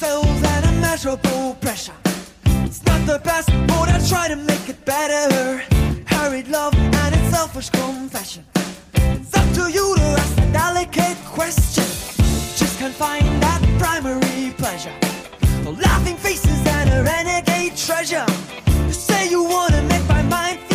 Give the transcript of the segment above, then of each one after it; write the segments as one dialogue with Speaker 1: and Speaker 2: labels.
Speaker 1: cells and immeasurable pressure. It's not the best, but I try to make it better. Hurried love and its selfish confession. It's up to you to ask a delicate question. Just can't find that primary pleasure. The Laughing faces and a renegade treasure. You say you wanna make my mind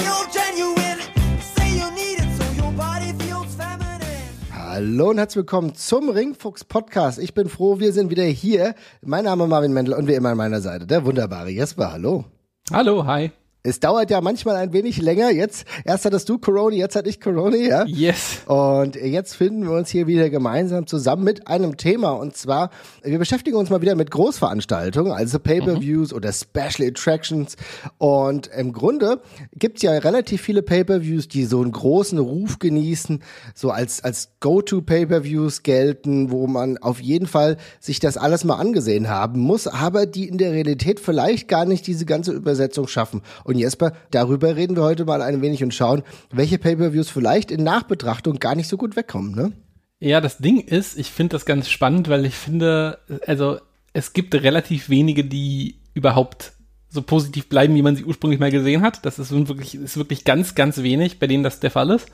Speaker 2: Hallo und herzlich willkommen zum Ringfuchs Podcast. Ich bin froh, wir sind wieder hier. Mein Name ist Marvin Mendel und wie immer an meiner Seite der wunderbare Jesper. Hallo.
Speaker 3: Hallo, hi.
Speaker 2: Es dauert ja manchmal ein wenig länger. Jetzt, erst hattest du Corona, jetzt hatte ich Corona, ja?
Speaker 3: Yes.
Speaker 2: Und jetzt finden wir uns hier wieder gemeinsam zusammen mit einem Thema. Und zwar, wir beschäftigen uns mal wieder mit Großveranstaltungen, also Pay-Per-Views oder Special Attractions. Und im Grunde gibt's ja relativ viele Pay-Per-Views, die so einen großen Ruf genießen, so als, als Go-To-Pay-Per-Views gelten, wo man auf jeden Fall sich das alles mal angesehen haben muss, aber die in der Realität vielleicht gar nicht diese ganze Übersetzung schaffen. Und Jesper, darüber reden wir heute mal ein wenig und schauen, welche Pay-Per-Views vielleicht in Nachbetrachtung gar nicht so gut wegkommen, ne?
Speaker 3: Ja, das Ding ist, ich finde das ganz spannend, weil ich finde, also es gibt relativ wenige, die überhaupt so positiv bleiben, wie man sie ursprünglich mal gesehen hat. Das ist wirklich, ist wirklich ganz, ganz wenig, bei denen das der Fall ist.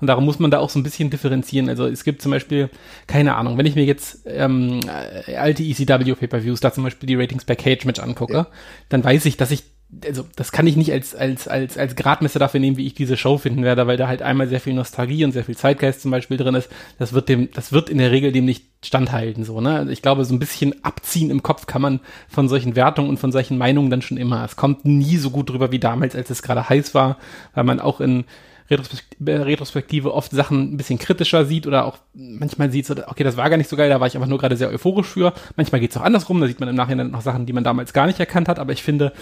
Speaker 3: Und darum muss man da auch so ein bisschen differenzieren. Also es gibt zum Beispiel, keine Ahnung, wenn ich mir jetzt ähm, alte ECW Pay-Per-Views, da zum Beispiel die Ratings per Cage Match angucke, ja. dann weiß ich, dass ich also das kann ich nicht als als als als Gradmesser dafür nehmen, wie ich diese Show finden werde, weil da halt einmal sehr viel Nostalgie und sehr viel Zeitgeist zum Beispiel drin ist. Das wird dem, das wird in der Regel dem nicht standhalten so. Ne, also ich glaube, so ein bisschen abziehen im Kopf kann man von solchen Wertungen und von solchen Meinungen dann schon immer. Es kommt nie so gut drüber wie damals, als es gerade heiß war, weil man auch in Retrospektive oft Sachen ein bisschen kritischer sieht oder auch manchmal sieht okay, das war gar nicht so geil, da war ich einfach nur gerade sehr euphorisch für. Manchmal geht es auch andersrum, da sieht man im Nachhinein noch Sachen, die man damals gar nicht erkannt hat, aber ich finde,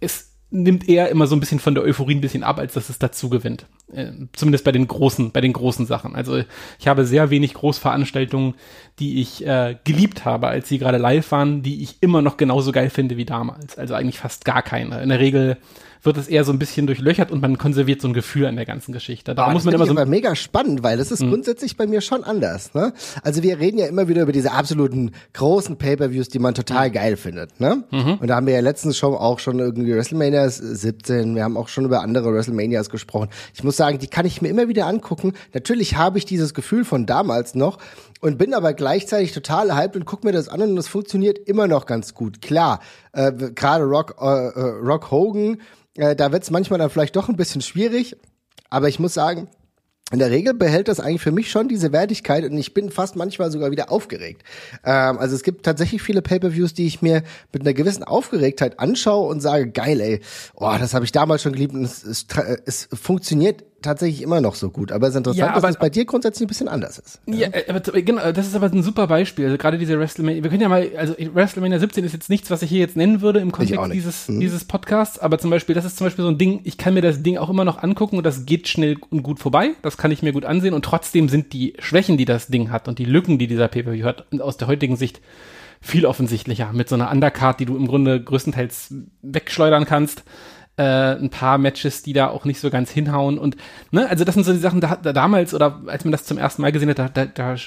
Speaker 3: es nimmt eher immer so ein bisschen von der Euphorie ein bisschen ab, als dass es dazu gewinnt. Äh, zumindest bei den großen, bei den großen Sachen. Also ich habe sehr wenig Großveranstaltungen, die ich äh, geliebt habe, als sie gerade live waren, die ich immer noch genauso geil finde wie damals. Also eigentlich fast gar keine. In der Regel wird es eher so ein bisschen durchlöchert und man konserviert so ein Gefühl an der ganzen Geschichte. Da
Speaker 2: ah,
Speaker 3: muss
Speaker 2: man
Speaker 3: immer
Speaker 2: so aber mega spannend, weil das ist mhm. grundsätzlich bei mir schon anders. Ne? Also wir reden ja immer wieder über diese absoluten großen Pay-per-Views, die man total mhm. geil findet. Ne? Mhm. Und da haben wir ja letztens schon auch schon irgendwie WrestleMania 17, wir haben auch schon über andere WrestleManias gesprochen. Ich muss sagen, die kann ich mir immer wieder angucken. Natürlich habe ich dieses Gefühl von damals noch und bin aber gleichzeitig total hyped und guck mir das an und es funktioniert immer noch ganz gut. Klar, äh, gerade Rock, äh, äh Rock Hogan äh, da wird es manchmal dann vielleicht doch ein bisschen schwierig. Aber ich muss sagen, in der Regel behält das eigentlich für mich schon diese Wertigkeit und ich bin fast manchmal sogar wieder aufgeregt. Ähm, also es gibt tatsächlich viele Pay-per-Views, die ich mir mit einer gewissen Aufgeregtheit anschaue und sage, geil, ey, oh, das habe ich damals schon geliebt und es, es, es funktioniert tatsächlich immer noch so gut. Aber es ist interessant, ja, aber, dass es bei dir grundsätzlich ein bisschen anders ist.
Speaker 3: Ja, ja aber genau, das ist aber ein super Beispiel. Also gerade diese WrestleMania, wir können ja mal, also WrestleMania 17 ist jetzt nichts, was ich hier jetzt nennen würde im Kontext dieses, hm. dieses Podcasts, aber zum Beispiel, das ist zum Beispiel so ein Ding, ich kann mir das Ding auch immer noch angucken und das geht schnell und gut vorbei. Das kann ich mir gut ansehen und trotzdem sind die Schwächen, die das Ding hat und die Lücken, die dieser Pay-Per-View hat, aus der heutigen Sicht viel offensichtlicher. Mit so einer Undercard, die du im Grunde größtenteils wegschleudern kannst äh, ein paar Matches, die da auch nicht so ganz hinhauen und ne, also das sind so die Sachen, da, da damals oder als man das zum ersten Mal gesehen hat, da, da,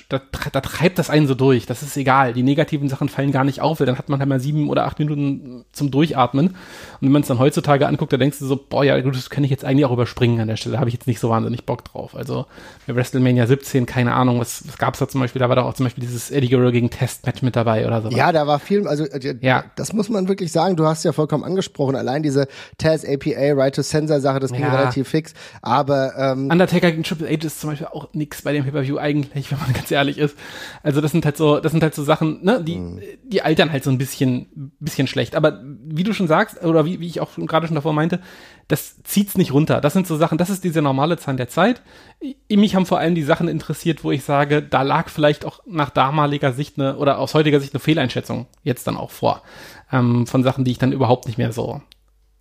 Speaker 3: da, da, treibt das einen so durch. Das ist egal. Die negativen Sachen fallen gar nicht auf, weil dann hat man halt mal sieben oder acht Minuten zum Durchatmen. Und wenn man es dann heutzutage anguckt, da denkst du so, boah, ja, gut, das kann ich jetzt eigentlich auch überspringen an der Stelle. Da habe ich jetzt nicht so wahnsinnig Bock drauf. Also bei WrestleMania 17, keine Ahnung, was, was gab es da zum Beispiel? Da war doch auch zum Beispiel dieses Eddie Guerrero gegen Test-Match mit dabei oder so.
Speaker 2: Ja, da war viel, also äh, ja. das muss man wirklich sagen. Du hast ja vollkommen angesprochen. Allein diese Taz APA Right to Sensor Sache, das ging ja. relativ fix. Aber ähm,
Speaker 3: Undertaker gegen Triple H ist zum Beispiel auch nix bei dem Pay-per-View eigentlich, wenn man ganz ehrlich ist. Also das sind halt so, das sind halt so Sachen, ne, die mhm. die altern halt so ein bisschen bisschen schlecht. Aber wie du schon sagst oder wie, wie ich auch gerade schon davor meinte, das zieht's nicht runter. Das sind so Sachen, das ist diese normale Zahn der Zeit. Mich haben vor allem die Sachen interessiert, wo ich sage, da lag vielleicht auch nach damaliger Sicht eine oder aus heutiger Sicht eine Fehleinschätzung jetzt dann auch vor. Ähm, von Sachen, die ich dann überhaupt nicht mehr so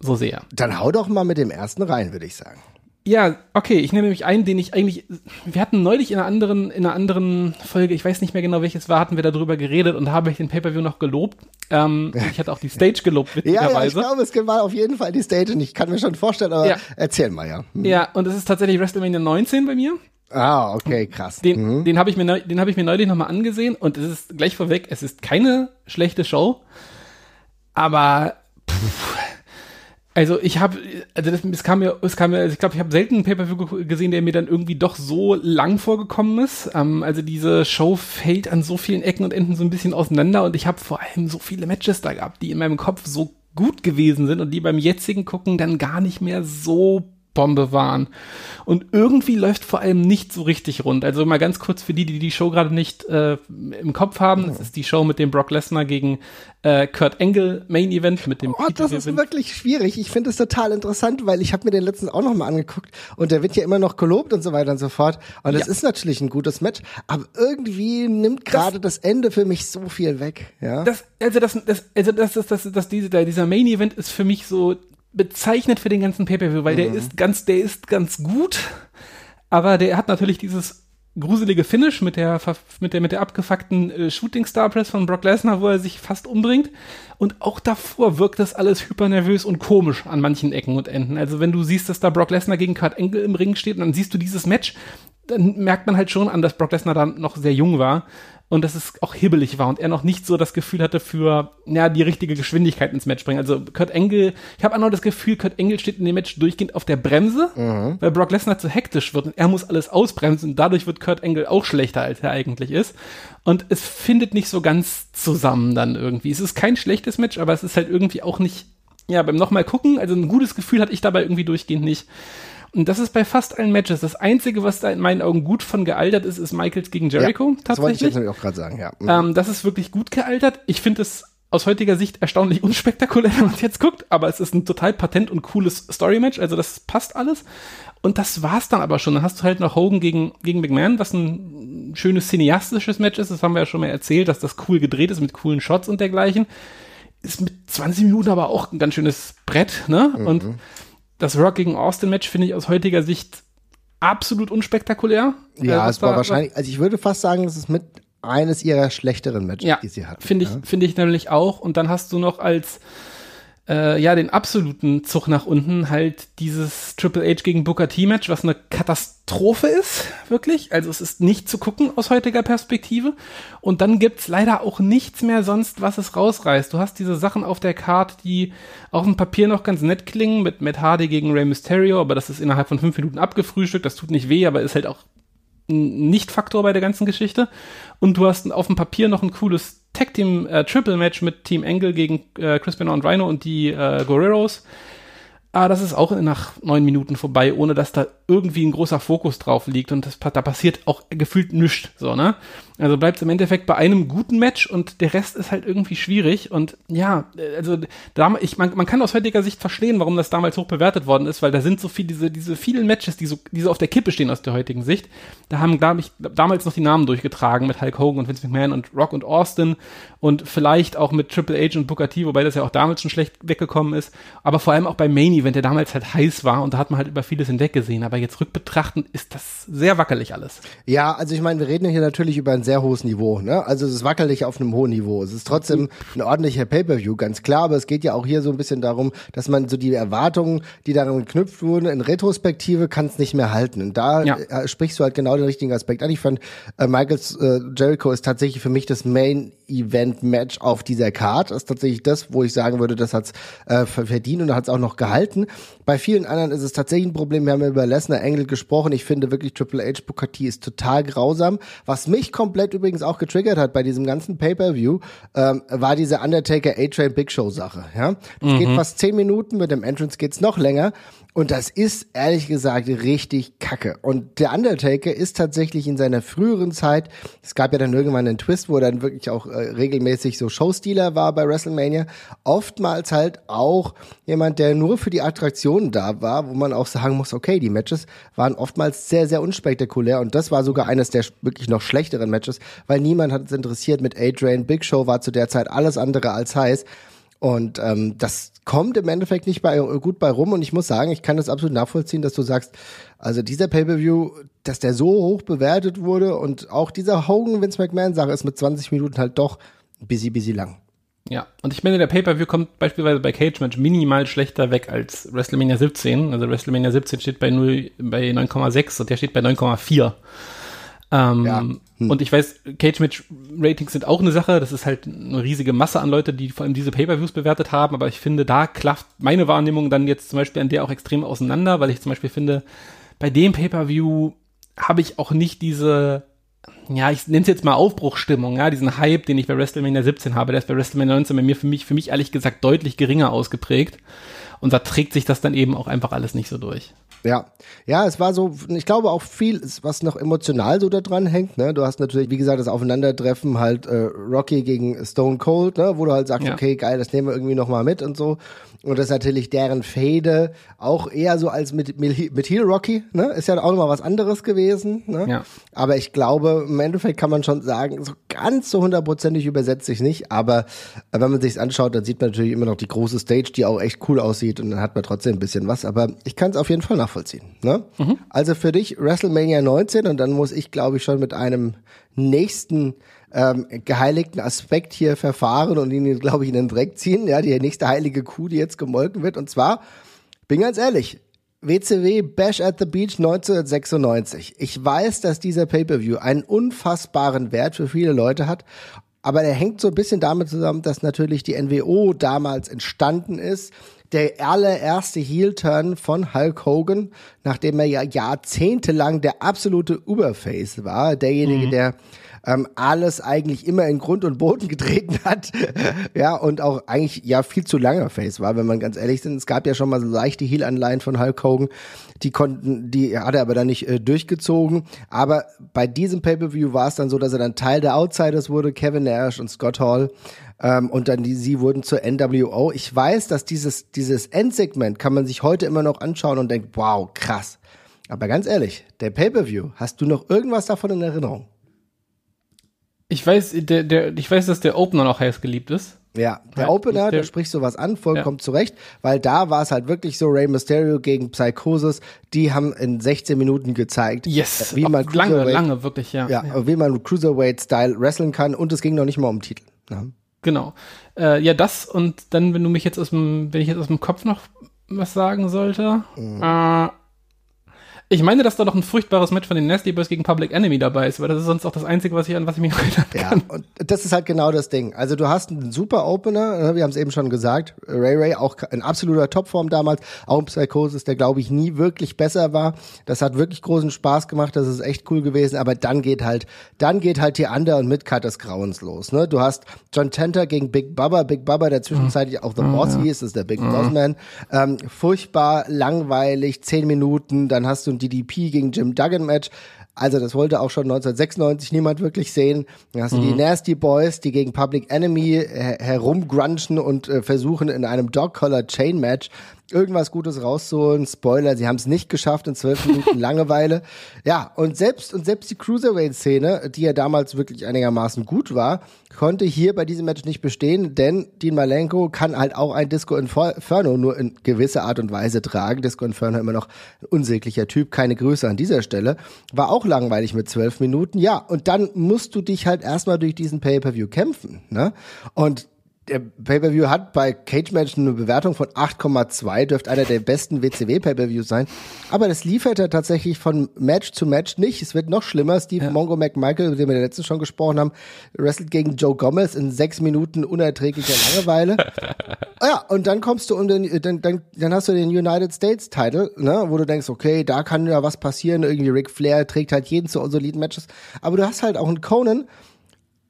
Speaker 3: so sehr.
Speaker 2: Dann hau doch mal mit dem ersten rein, würde ich sagen.
Speaker 3: Ja, okay, ich nehme nämlich einen, den ich eigentlich, wir hatten neulich in einer anderen, in einer anderen Folge, ich weiß nicht mehr genau welches war, hatten wir darüber geredet und da habe ich den Pay-Per-View noch gelobt. Ähm, ich hatte auch die Stage gelobt,
Speaker 2: witzigerweise. ja, ja, ich glaube, es war auf jeden Fall die Stage und ich kann mir schon vorstellen, aber ja. erzähl mal, ja.
Speaker 3: Hm. Ja, und es ist tatsächlich WrestleMania 19 bei mir.
Speaker 2: Ah, okay, krass.
Speaker 3: Den, mhm. den habe ich mir, den habe ich mir neulich nochmal angesehen und es ist gleich vorweg, es ist keine schlechte Show, aber pff, also ich habe, also das, es kam mir, es kam mir, also ich glaube, ich habe selten einen Pay-per-View gesehen, der mir dann irgendwie doch so lang vorgekommen ist. Ähm, also diese Show fällt an so vielen Ecken und Enden so ein bisschen auseinander und ich habe vor allem so viele Matches da gehabt, die in meinem Kopf so gut gewesen sind und die beim jetzigen Gucken dann gar nicht mehr so Bombe waren. Und irgendwie läuft vor allem nicht so richtig rund. Also mal ganz kurz für die, die die Show gerade nicht äh, im Kopf haben. Das ist die Show mit dem Brock Lesnar gegen äh, Kurt Angle Main Event mit dem
Speaker 2: Oh, das ist wirklich schwierig. Ich finde es total interessant, weil ich habe mir den letzten auch noch mal angeguckt und der wird ja immer noch gelobt und so weiter und so fort. Und es ja. ist natürlich ein gutes Match, aber irgendwie nimmt gerade das, das, Ende für mich so viel weg. Ja.
Speaker 3: Das, also das, das, also das, das, das, das, diese, dieser Main Event ist für mich so bezeichnet für den ganzen Pay-Per-View, weil mhm. der ist ganz, der ist ganz gut, aber der hat natürlich dieses gruselige Finish mit der mit der mit der abgefuckten äh, Shooting Star Press von Brock Lesnar, wo er sich fast umbringt und auch davor wirkt das alles hypernervös und komisch an manchen Ecken und Enden. Also wenn du siehst, dass da Brock Lesnar gegen Kurt Angle im Ring steht und dann siehst du dieses Match, dann merkt man halt schon an, dass Brock Lesnar dann noch sehr jung war und dass es auch hibbelig war und er noch nicht so das Gefühl hatte für ja die richtige Geschwindigkeit ins Match bringen. Also Kurt Engel, ich habe auch noch das Gefühl, Kurt Engel steht in dem Match durchgehend auf der Bremse, mhm. weil Brock Lesnar zu hektisch wird und er muss alles ausbremsen und dadurch wird Kurt Engel auch schlechter, als er eigentlich ist. Und es findet nicht so ganz zusammen dann irgendwie. Es ist kein schlechtes Match, aber es ist halt irgendwie auch nicht, ja, beim nochmal gucken, also ein gutes Gefühl hatte ich dabei irgendwie durchgehend nicht. Und das ist bei fast allen Matches. Das Einzige, was da in meinen Augen gut von gealtert ist, ist Michaels gegen Jericho. Ja, tatsächlich. Das wollte ich
Speaker 2: jetzt nämlich auch gerade sagen, ja.
Speaker 3: Mhm. Ähm, das ist wirklich gut gealtert. Ich finde es aus heutiger Sicht erstaunlich unspektakulär, wenn man es jetzt guckt, aber es ist ein total patent und cooles Story-Match, also das passt alles. Und das war's dann aber schon. Dann hast du halt noch Hogan gegen, gegen McMahon, was ein schönes cineastisches Match ist. Das haben wir ja schon mal erzählt, dass das cool gedreht ist mit coolen Shots und dergleichen. Ist mit 20 Minuten aber auch ein ganz schönes Brett, ne? Mhm. Und das Rock gegen Austin Match finde ich aus heutiger Sicht absolut unspektakulär.
Speaker 2: Ja, äh, es war wahrscheinlich, also ich würde fast sagen, das ist mit eines ihrer schlechteren Matches,
Speaker 3: ja,
Speaker 2: die sie hatten.
Speaker 3: Finde ich, ja. finde ich nämlich auch. Und dann hast du noch als äh, ja, den absoluten Zug nach unten, halt dieses Triple H gegen Booker T-Match, was eine Katastrophe ist, wirklich. Also es ist nicht zu gucken aus heutiger Perspektive. Und dann gibt's leider auch nichts mehr sonst, was es rausreißt. Du hast diese Sachen auf der Karte, die auf dem Papier noch ganz nett klingen, mit Matt Hardy gegen Rey Mysterio, aber das ist innerhalb von fünf Minuten abgefrühstückt, das tut nicht weh, aber ist halt auch Nicht-Faktor bei der ganzen Geschichte. Und du hast auf dem Papier noch ein cooles Tag Team äh, mit Team Angle gegen äh, Chris Benoit und Rhino und die äh, Guerreros. Ah, das ist auch nach neun Minuten vorbei, ohne dass da irgendwie ein großer Fokus drauf liegt und das, da passiert auch gefühlt nichts, so, ne? Also bleibt es im Endeffekt bei einem guten Match und der Rest ist halt irgendwie schwierig. Und ja, also da, ich, man, man kann aus heutiger Sicht verstehen, warum das damals hoch bewertet worden ist, weil da sind so viel, diese, diese vielen Matches, die so, die so auf der Kippe stehen aus der heutigen Sicht. Da haben, glaube ich, damals noch die Namen durchgetragen mit Hulk Hogan und Vince McMahon und Rock und Austin und vielleicht auch mit Triple H und Booker T, wobei das ja auch damals schon schlecht weggekommen ist. Aber vor allem auch beim Main Event, der damals halt heiß war und da hat man halt über vieles hinweg gesehen. Aber jetzt rückbetrachtend ist das sehr wackelig alles.
Speaker 2: Ja, also ich meine, wir reden hier natürlich über ein sehr hohes Niveau. Ne? Also es ist wackelig auf einem hohen Niveau. Es ist trotzdem ein ordentlicher Pay-per-View, ganz klar. Aber es geht ja auch hier so ein bisschen darum, dass man so die Erwartungen, die daran geknüpft wurden, in Retrospektive kann es nicht mehr halten. Und da ja. Äh, sprichst du halt genau den richtigen Aspekt an. Ich fand, äh, Michaels äh, Jericho ist tatsächlich für mich das Main Event Match auf dieser Card. Das ist tatsächlich das, wo ich sagen würde, das hat's äh, verdient und hat es auch noch gehalten. Bei vielen anderen ist es tatsächlich ein Problem. Wir haben ja über Lesnar Engel gesprochen. Ich finde wirklich Triple H Booker T ist total grausam. Was mich komplett übrigens auch getriggert hat bei diesem ganzen Pay-per-View, ähm, war diese Undertaker A-Train Big Show Sache. Ja, das mhm. geht fast zehn Minuten. Mit dem Entrance geht's noch länger. Und das ist ehrlich gesagt richtig kacke. Und der Undertaker ist tatsächlich in seiner früheren Zeit, es gab ja dann irgendwann einen Twist, wo er dann wirklich auch äh, regelmäßig so Showstealer war bei WrestleMania, oftmals halt auch jemand, der nur für die Attraktionen da war, wo man auch sagen muss, okay, die Matches waren oftmals sehr, sehr unspektakulär und das war sogar eines der wirklich noch schlechteren Matches, weil niemand hat es interessiert mit A-Train. Big Show war zu der Zeit alles andere als heiß. Und ähm, das kommt im Endeffekt nicht bei, gut bei rum. Und ich muss sagen, ich kann das absolut nachvollziehen, dass du sagst, also dieser Pay-Per-View, dass der so hoch bewertet wurde und auch dieser Hogan Vince McMahon Sache ist mit 20 Minuten halt doch busy, busy lang.
Speaker 3: Ja, und ich meine, der Pay-Per-View kommt beispielsweise bei Cage Match minimal schlechter weg als WrestleMania 17. Also WrestleMania 17 steht bei 0, bei 9,6 und der steht bei 9,4. Ähm, ja. hm. Und ich weiß, Cage Match Ratings sind auch eine Sache. Das ist halt eine riesige Masse an Leute, die vor allem diese Pay-Per-Views bewertet haben. Aber ich finde, da klafft meine Wahrnehmung dann jetzt zum Beispiel an der auch extrem auseinander, weil ich zum Beispiel finde, bei dem Pay-Per-View habe ich auch nicht diese ja, ich nenne es jetzt mal Aufbruchstimmung, ja, diesen Hype, den ich bei WrestleMania 17 habe, der ist bei WrestleMania 19 bei mir für mich, für mich ehrlich gesagt deutlich geringer ausgeprägt. Und da trägt sich das dann eben auch einfach alles nicht so durch.
Speaker 2: Ja, ja, es war so, ich glaube auch viel, was noch emotional so da dran hängt. Ne? Du hast natürlich, wie gesagt, das Aufeinandertreffen halt äh, Rocky gegen Stone Cold, ne? wo du halt sagst, ja. okay, geil, das nehmen wir irgendwie noch mal mit und so. Und das ist natürlich deren Fade auch eher so als mit, mit Heel Rocky, ne? Ist ja auch nochmal was anderes gewesen, ne? Ja. Aber ich glaube, im Endeffekt kann man schon sagen, so ganz so hundertprozentig übersetzt sich nicht. Aber wenn man sich's anschaut, dann sieht man natürlich immer noch die große Stage, die auch echt cool aussieht und dann hat man trotzdem ein bisschen was. Aber ich kann es auf jeden Fall nachvollziehen, ne? Mhm. Also für dich WrestleMania 19 und dann muss ich, glaube ich, schon mit einem nächsten ähm, geheiligten Aspekt hier verfahren und ihn, glaube ich, in den Dreck ziehen. Ja, die nächste heilige Kuh, die jetzt gemolken wird. Und zwar, bin ganz ehrlich, WCW Bash at the Beach 1996. Ich weiß, dass dieser Pay-per-View einen unfassbaren Wert für viele Leute hat. Aber der hängt so ein bisschen damit zusammen, dass natürlich die NWO damals entstanden ist. Der allererste Heel-Turn von Hulk Hogan, nachdem er ja jahrzehntelang der absolute Uberface war. Derjenige, mhm. der ähm, alles eigentlich immer in Grund und Boden getreten hat. ja, und auch eigentlich ja viel zu langer Face war, wenn man ganz ehrlich sind. Es gab ja schon mal so leichte Heel-Anleihen von Hulk Hogan. Die konnten, die hat er aber dann nicht äh, durchgezogen. Aber bei diesem Pay-Per-View war es dann so, dass er dann Teil der Outsiders wurde, Kevin Nash und Scott Hall. Ähm, und dann die, sie wurden zur NWO. Ich weiß, dass dieses, dieses Endsegment kann man sich heute immer noch anschauen und denkt, wow, krass. Aber ganz ehrlich, der Pay-Per-View, hast du noch irgendwas davon in Erinnerung?
Speaker 3: Ich weiß, der, der, ich weiß, dass der Opener noch heiß geliebt ist.
Speaker 2: Ja, der ja, Opener, der, da sprichst du was an, vollkommen ja. zurecht, weil da war es halt wirklich so, Rey Mysterio gegen Psychosis, die haben in 16 Minuten gezeigt,
Speaker 3: yes,
Speaker 2: wie man
Speaker 3: lange, lange, wirklich, ja.
Speaker 2: ja. Ja, wie man Cruiserweight-Style wresteln kann und es ging noch nicht mal um Titel.
Speaker 3: Ja. Genau. Äh, ja, das und dann, wenn du mich jetzt aus dem, wenn ich jetzt aus dem Kopf noch was sagen sollte, mhm. äh, ich meine, dass da noch ein furchtbares Match von den Nasty Boys gegen Public Enemy dabei ist, weil das ist sonst auch das Einzige, was ich an was ich mich erinnern
Speaker 2: kann. Ja, und das ist halt genau das Ding. Also du hast einen super Opener, ne, wir haben es eben schon gesagt, Ray Ray auch in absoluter Topform damals, auch im Psychosis, der glaube ich nie wirklich besser war. Das hat wirklich großen Spaß gemacht, das ist echt cool gewesen, aber dann geht halt, dann geht halt die Under- und Midcard des Grauens los. Ne? Du hast John Tenter gegen Big Bubba, Big Bubba, der zwischenzeitlich mhm. auch The Boss mhm. hieß, ist der Big mhm. Boss Man. Ähm, furchtbar, langweilig, zehn Minuten, dann hast du DDP gegen Jim Duggan Match. Also das wollte auch schon 1996 niemand wirklich sehen. Dann hast du mhm. die Nasty Boys, die gegen Public Enemy her herumgrunchen und äh, versuchen in einem Dog Collar Chain Match irgendwas Gutes rauszuholen. Spoiler, sie haben es nicht geschafft in zwölf Minuten Langeweile. Ja, und selbst, und selbst die Cruiserweight-Szene, die ja damals wirklich einigermaßen gut war, konnte hier bei diesem Match nicht bestehen, denn Dean Malenko kann halt auch ein Disco Inferno nur in gewisser Art und Weise tragen. Disco Inferno immer noch ein unsäglicher Typ, keine Grüße an dieser Stelle. War auch langweilig mit zwölf Minuten. Ja, und dann musst du dich halt erstmal durch diesen Pay-Per-View kämpfen, ne? Und der Pay-Per-View hat bei Cage Match eine Bewertung von 8,2, dürfte einer der besten WCW Pay-Per-Views sein. Aber das liefert er tatsächlich von Match zu Match nicht. Es wird noch schlimmer. Steve ja. Mongo McMichael, mit dem wir letztens schon gesprochen haben, wrestelt gegen Joe Gomez in sechs Minuten unerträglicher Langeweile. ja, und dann kommst du und dann, dann, dann, dann hast du den United States Title, ne, wo du denkst, okay, da kann ja was passieren. Irgendwie Ric Flair trägt halt jeden zu soliden Matches. Aber du hast halt auch einen Conan,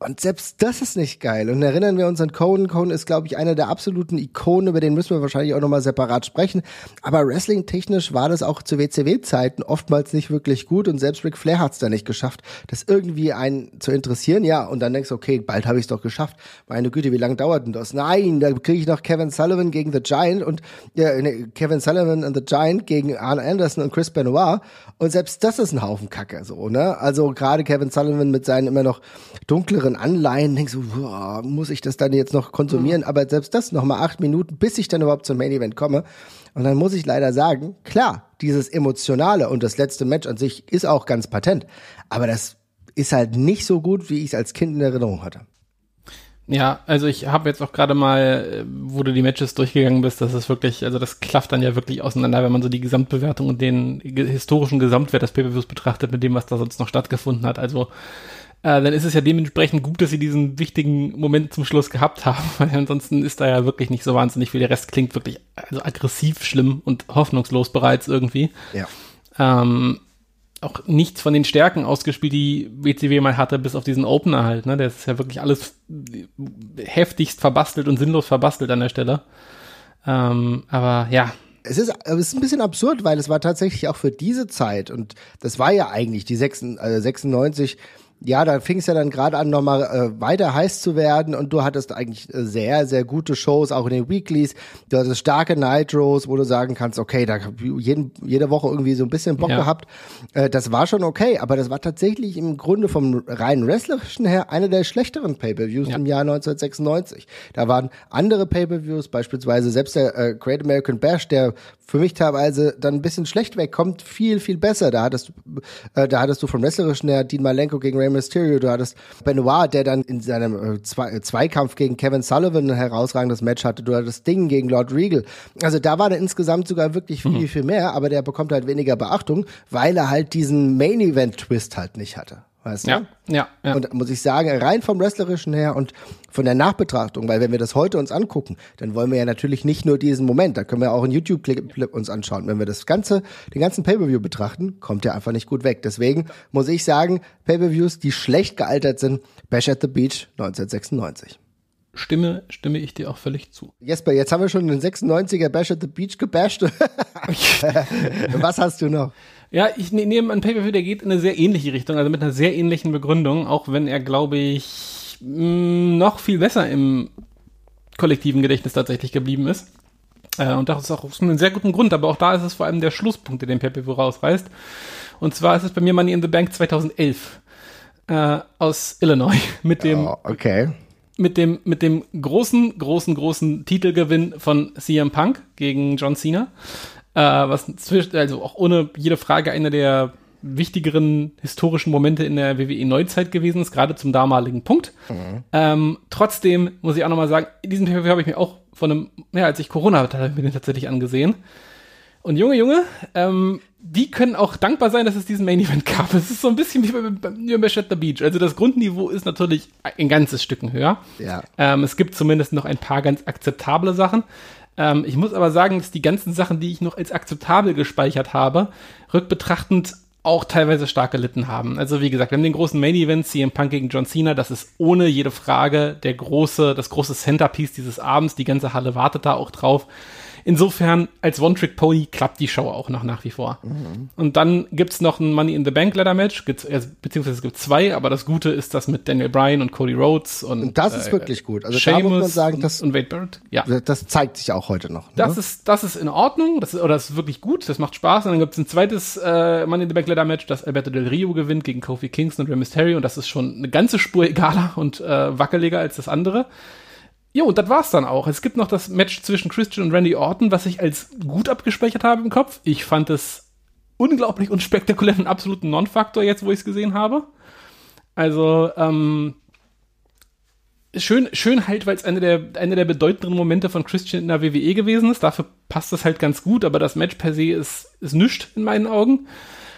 Speaker 2: und selbst das ist nicht geil. Und erinnern wir uns an Conan. Conan ist, glaube ich, einer der absoluten Ikonen, über den müssen wir wahrscheinlich auch nochmal separat sprechen. Aber wrestling-technisch war das auch zu WCW-Zeiten oftmals nicht wirklich gut. Und selbst Ric Flair hat es da nicht geschafft, das irgendwie einen zu interessieren. Ja, und dann denkst du, okay, bald habe ich es doch geschafft. Meine Güte, wie lange dauert denn das? Nein, da kriege ich noch Kevin Sullivan gegen The Giant und ja, nee, Kevin Sullivan und The Giant gegen Arne Anderson und Chris Benoit. Und selbst das ist ein Haufen Kacke, so, ne? Also gerade Kevin Sullivan mit seinen immer noch dunkleren teuren Anleihen, denkst du, boah, muss ich das dann jetzt noch konsumieren? Mhm. Aber selbst das noch mal acht Minuten, bis ich dann überhaupt zum Main Event komme. Und dann muss ich leider sagen, klar, dieses Emotionale und das letzte Match an sich ist auch ganz patent. Aber das ist halt nicht so gut, wie ich es als Kind in Erinnerung hatte.
Speaker 3: Ja, also ich habe jetzt auch gerade mal, wo du die Matches durchgegangen bist, das ist wirklich, also das klafft dann ja wirklich auseinander, wenn man so die Gesamtbewertung und den historischen Gesamtwert des Pay-Per-Views betrachtet mit dem, was da sonst noch stattgefunden hat. Also äh, dann ist es ja dementsprechend gut, dass sie diesen wichtigen Moment zum Schluss gehabt haben, weil ansonsten ist da ja wirklich nicht so wahnsinnig viel. Der Rest klingt wirklich also aggressiv schlimm und hoffnungslos bereits irgendwie.
Speaker 2: Ja.
Speaker 3: Ähm, auch nichts von den Stärken ausgespielt, die WCW mal hatte, bis auf diesen Opener halt, ne? Der ist ja wirklich alles heftigst verbastelt und sinnlos verbastelt an der Stelle. Ähm, aber ja.
Speaker 2: Es ist, es ist ein bisschen absurd, weil es war tatsächlich auch für diese Zeit und das war ja eigentlich die 96, äh, 96 ja, da fing es ja dann gerade an, nochmal äh, weiter heiß zu werden und du hattest eigentlich äh, sehr, sehr gute Shows, auch in den Weeklies. Du hattest starke Nitros, wo du sagen kannst, okay, da jeden, jede Woche irgendwie so ein bisschen Bock ja. gehabt. Äh, das war schon okay, aber das war tatsächlich im Grunde vom rein wrestlerischen her einer der schlechteren Pay-Per-Views ja. im Jahr 1996. Da waren andere Pay-Per-Views, beispielsweise selbst der äh, Great American Bash, der für mich teilweise dann ein bisschen schlecht wegkommt, viel, viel besser. Da hattest du, äh, da hattest du vom wrestlerischen her Dean Malenko gegen Ray Mysterio, du hattest Benoit, der dann in seinem äh, Zwei Zweikampf gegen Kevin Sullivan ein herausragendes Match hatte, du hattest Ding gegen Lord Regal. Also da war dann insgesamt sogar wirklich viel, mhm. viel mehr, aber der bekommt halt weniger Beachtung, weil er halt diesen Main-Event-Twist halt nicht hatte. Weißt
Speaker 3: ja,
Speaker 2: du?
Speaker 3: ja, ja.
Speaker 2: Und muss ich sagen, rein vom Wrestlerischen her und von der Nachbetrachtung, weil wenn wir das heute uns angucken, dann wollen wir ja natürlich nicht nur diesen Moment, da können wir auch einen YouTube-Clip uns anschauen. Wenn wir das Ganze, den ganzen Pay-Per-View betrachten, kommt der einfach nicht gut weg. Deswegen muss ich sagen, Pay-Per-Views, die schlecht gealtert sind, Bash at the Beach 1996.
Speaker 3: Stimme, stimme ich dir auch völlig zu.
Speaker 2: Jesper, jetzt haben wir schon den 96er Bash at the Beach gebasht. Was hast du noch?
Speaker 3: Ja, ich ne, nehme an Pay-Per-View, der geht in eine sehr ähnliche Richtung, also mit einer sehr ähnlichen Begründung, auch wenn er, glaube ich, mm, noch viel besser im kollektiven Gedächtnis tatsächlich geblieben ist. Äh, und das ist auch aus einem sehr guten Grund, aber auch da ist es vor allem der Schlusspunkt, der den Pay-Per-View rausreißt. Und zwar ist es bei mir Money in the Bank 2011 äh, aus Illinois mit dem
Speaker 2: oh, okay.
Speaker 3: mit dem mit dem großen großen großen Titelgewinn von CM Punk gegen John Cena äh, was zwischen, also auch ohne jede Frage einer der wichtigeren historischen Momente in der WWE Neuzeit gewesen ist, gerade zum damaligen Punkt. Mhm. Ähm, trotzdem muss ich auch nochmal sagen, diesen PvP habe ich mir auch von einem, ja, als ich Corona hatte, habe ich mir den tatsächlich angesehen. Und Junge, Junge, ähm, die können auch dankbar sein, dass es diesen Main Event gab. Es ist so ein bisschen wie bei, bei at the Beach. Also das Grundniveau ist natürlich ein ganzes Stück höher.
Speaker 2: Ja.
Speaker 3: Ähm, es gibt zumindest noch ein paar ganz akzeptable Sachen. Ähm, ich muss aber sagen, dass die ganzen Sachen, die ich noch als akzeptabel gespeichert habe, rückbetrachtend auch teilweise stark gelitten haben. Also wie gesagt, wir haben den großen Main Event CM Punk gegen John Cena, das ist ohne jede Frage der große, das große Centerpiece dieses Abends, die ganze Halle wartet da auch drauf. Insofern, als One-Trick-Pony klappt die Show auch noch nach wie vor. Mhm. Und dann gibt's noch ein Money in the Bank Ladder Match, beziehungsweise es gibt zwei, aber das Gute ist das mit Daniel Bryan und Cody Rhodes und,
Speaker 2: und das ist äh, wirklich gut.
Speaker 3: Also Sheamus da muss man sagen, das und Wade Barrett.
Speaker 2: Ja, das zeigt sich auch heute noch. Ne?
Speaker 3: Das ist das ist in Ordnung, das ist, oder das ist wirklich gut, das macht Spaß. Und dann gibt's ein zweites äh, Money in the Bank Ladder Match, das Alberto Del Rio gewinnt gegen Kofi Kingston und Rey Mysterio und das ist schon eine ganze Spur egaler und äh, wackeliger als das andere. Jo, und das war's dann auch. Es gibt noch das Match zwischen Christian und Randy Orton, was ich als gut abgespeichert habe im Kopf. Ich fand es unglaublich unspektakulär und absoluten Non-Faktor jetzt, wo ich es gesehen habe. Also, ähm, schön, schön halt, weil es eine der, eine der bedeutenderen Momente von Christian in der WWE gewesen ist. Dafür passt das halt ganz gut, aber das Match per se ist, ist nüscht in meinen Augen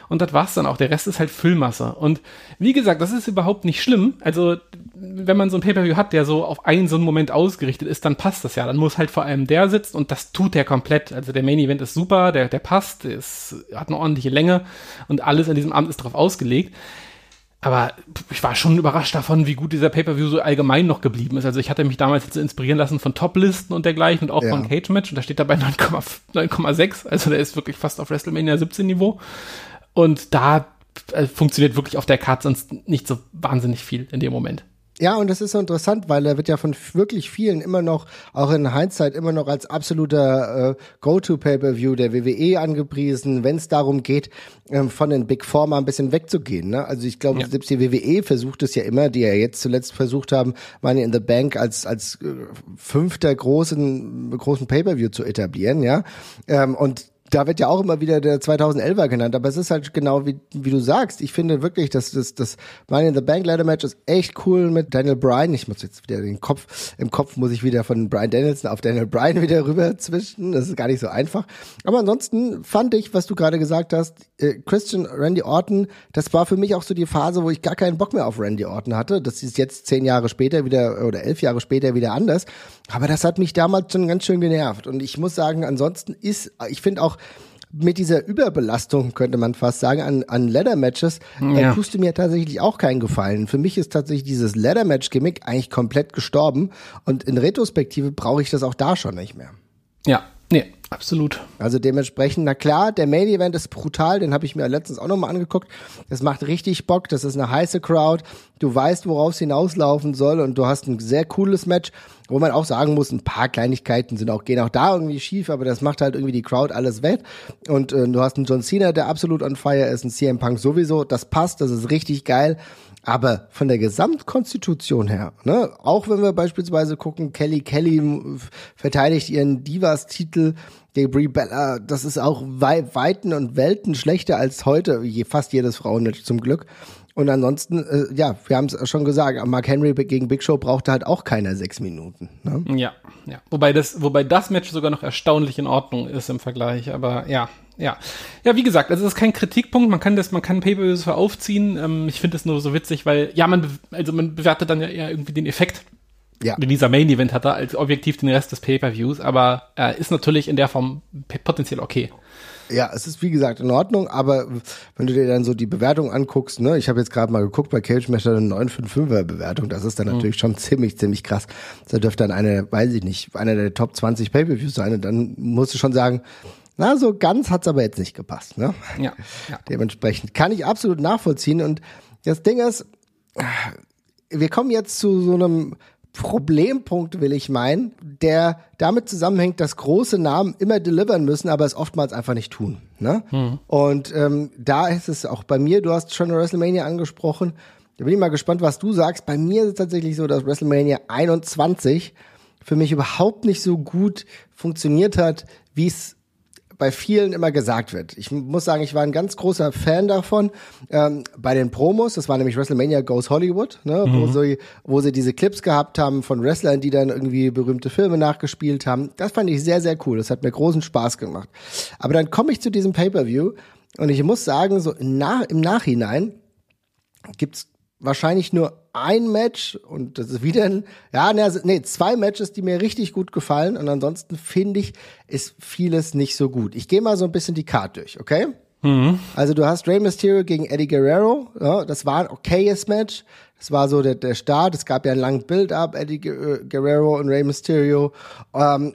Speaker 3: und das war's dann auch. Der Rest ist halt Füllmasse. Und wie gesagt, das ist überhaupt nicht schlimm. Also, wenn man so ein Pay-Per-View hat, der so auf einen so einen Moment ausgerichtet ist, dann passt das ja. Dann muss halt vor allem der sitzen und das tut der komplett. Also der Main Event ist super, der, der passt, ist, hat eine ordentliche Länge und alles an diesem Abend ist darauf ausgelegt. Aber ich war schon überrascht davon, wie gut dieser Pay-Per-View so allgemein noch geblieben ist. Also ich hatte mich damals jetzt inspirieren lassen von Top-Listen und dergleichen und auch ja. von Cage-Match und da steht dabei 9,6. Also der ist wirklich fast auf WrestleMania 17 Niveau. Und da äh, funktioniert wirklich auf der Karte sonst nicht so wahnsinnig viel in dem Moment.
Speaker 2: Ja, und das ist so interessant, weil er wird ja von wirklich vielen immer noch, auch in Hindsight, immer noch als absoluter äh, Go-To-Pay-Per-View der WWE angepriesen, wenn es darum geht, ähm, von den Big Four mal ein bisschen wegzugehen. Ne? Also ich glaube, ja. selbst die WWE versucht es ja immer, die ja jetzt zuletzt versucht haben, Money in the Bank als als äh, fünfter großen großen Pay-Per-View zu etablieren, ja. Ähm, und da wird ja auch immer wieder der 2011er genannt, aber es ist halt genau wie, wie du sagst. Ich finde wirklich, dass das, das Money in the Bank Ladder Match ist echt cool mit Daniel Bryan. Ich muss jetzt wieder den Kopf, im Kopf muss ich wieder von Brian Danielson auf Daniel Bryan wieder rüber zwischen. Das ist gar nicht so einfach. Aber ansonsten fand ich, was du gerade gesagt hast, äh, Christian Randy Orton, das war für mich auch so die Phase, wo ich gar keinen Bock mehr auf Randy Orton hatte. Das ist jetzt zehn Jahre später wieder oder elf Jahre später wieder anders. Aber das hat mich damals schon ganz schön genervt. Und ich muss sagen, ansonsten ist, ich finde auch, mit dieser Überbelastung, könnte man fast sagen, an, an Ladder-Matches, äh,
Speaker 3: Ja.
Speaker 2: tust du mir tatsächlich auch keinen Gefallen. Für mich ist tatsächlich dieses Ladder-Match-Gimmick eigentlich komplett gestorben und in Retrospektive brauche ich das auch da schon nicht mehr.
Speaker 3: Ja, nee, absolut.
Speaker 2: Also dementsprechend, na klar, der Main Event ist brutal, den habe ich mir letztens auch nochmal angeguckt. Das macht richtig Bock, das ist eine heiße Crowd. Du weißt, worauf es hinauslaufen soll und du hast ein sehr cooles Match, wo man auch sagen muss, ein paar Kleinigkeiten sind auch, gehen auch da irgendwie schief, aber das macht halt irgendwie die Crowd alles wett. Und äh, du hast einen John Cena, der absolut on fire ist, ein CM Punk sowieso, das passt, das ist richtig geil. Aber von der Gesamtkonstitution her, ne, auch wenn wir beispielsweise gucken, Kelly Kelly verteidigt ihren Divas-Titel, der Brie Bella, das ist auch wei Weiten und Welten schlechter als heute, fast jedes Frauenmatch zum Glück. Und ansonsten, äh, ja, wir haben es schon gesagt, Mark Henry gegen Big Show brauchte halt auch keiner sechs Minuten. Ne?
Speaker 3: Ja, ja. Wobei das, wobei das Match sogar noch erstaunlich in Ordnung ist im Vergleich, aber ja, ja. Ja, wie gesagt, also es ist kein Kritikpunkt, man kann das, man kann Pay-Per-Views für aufziehen. Ähm, ich finde es nur so witzig, weil, ja, man, also man bewertet dann ja eher irgendwie den Effekt,
Speaker 2: Ja.
Speaker 3: den dieser Main-Event hatte, als objektiv den Rest des Pay-Per-Views, aber äh, ist natürlich in der Form potenziell okay.
Speaker 2: Ja, es ist wie gesagt in Ordnung, aber wenn du dir dann so die Bewertung anguckst, ne, ich habe jetzt gerade mal geguckt bei Cage Matcher eine 955er Bewertung, das ist dann natürlich schon ziemlich, ziemlich krass. Das dürfte dann eine, weiß ich nicht, einer der Top 20 Pay-Per-Views sein und dann musst du schon sagen, na, so ganz hat's aber jetzt nicht gepasst, ne?
Speaker 3: Ja, ja.
Speaker 2: Dementsprechend kann ich absolut nachvollziehen und das Ding ist, wir kommen jetzt zu so einem Problempunkt, will ich meinen, der damit zusammenhängt, dass große Namen immer delivern müssen, aber es oftmals einfach nicht tun. Ne? Und ähm, da ist es auch bei mir, du hast schon WrestleMania angesprochen, da bin ich mal gespannt, was du sagst. Bei mir ist es tatsächlich so, dass WrestleMania 21 für mich überhaupt nicht so gut funktioniert hat, wie es bei vielen immer gesagt wird. Ich muss sagen, ich war ein ganz großer Fan davon. Ähm, bei den Promos, das war nämlich WrestleMania Goes Hollywood, ne, wo, sie, wo sie diese Clips gehabt haben von Wrestlern, die dann irgendwie berühmte Filme nachgespielt haben. Das fand ich sehr, sehr cool. Das hat mir großen Spaß gemacht. Aber dann komme ich zu diesem Pay-Per-View und ich muss sagen, so im, Nach im Nachhinein gibt's wahrscheinlich nur ein Match und das ist wieder ein, ja, nee, zwei Matches, die mir richtig gut gefallen und ansonsten finde ich, ist vieles nicht so gut. Ich gehe mal so ein bisschen die Card durch, okay? Also du hast Rey Mysterio gegen Eddie Guerrero, ja, das war ein okayes Match. Das war so der, der Start. Es gab ja einen langen Build-up, Eddie äh, Guerrero und Rey Mysterio. Ähm,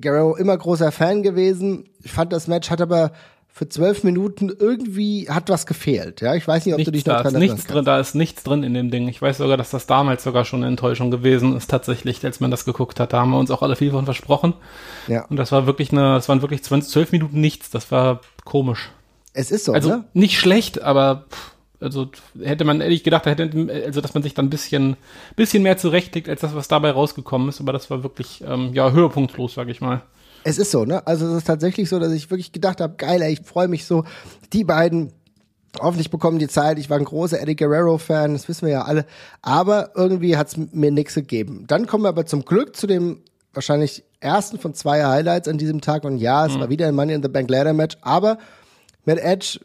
Speaker 2: Guerrero immer großer Fan gewesen. Ich fand das Match hat aber für zwölf Minuten irgendwie hat was gefehlt. Ja, ich weiß nicht, ob du dich
Speaker 3: Nichts,
Speaker 2: noch
Speaker 3: da
Speaker 2: dran
Speaker 3: nichts drin, da ist nichts drin in dem Ding. Ich weiß sogar, dass das damals sogar schon eine Enttäuschung gewesen ist, tatsächlich, als man das geguckt hat. Da haben wir uns auch alle viel von versprochen.
Speaker 2: Ja,
Speaker 3: Und das war wirklich eine, das waren wirklich 20, 12 Minuten nichts. Das war komisch.
Speaker 2: es ist so,
Speaker 3: Also
Speaker 2: ne?
Speaker 3: nicht schlecht, aber also hätte man ehrlich gedacht, da hätte, also dass man sich dann ein bisschen, bisschen mehr zurechtlegt, als das, was dabei rausgekommen ist. Aber das war wirklich, ähm, ja, höhepunktlos, sag ich mal.
Speaker 2: Es ist so, ne? Also es ist tatsächlich so, dass ich wirklich gedacht habe, geil, ey, ich freue mich so. Die beiden hoffentlich bekommen die Zeit. Ich war ein großer Eddie Guerrero-Fan, das wissen wir ja alle. Aber irgendwie hat's mir nichts gegeben. Dann kommen wir aber zum Glück zu dem wahrscheinlich ersten von zwei Highlights an diesem Tag. Und ja, es war wieder ein Money in the Bank Ladder Match, aber mit Edge,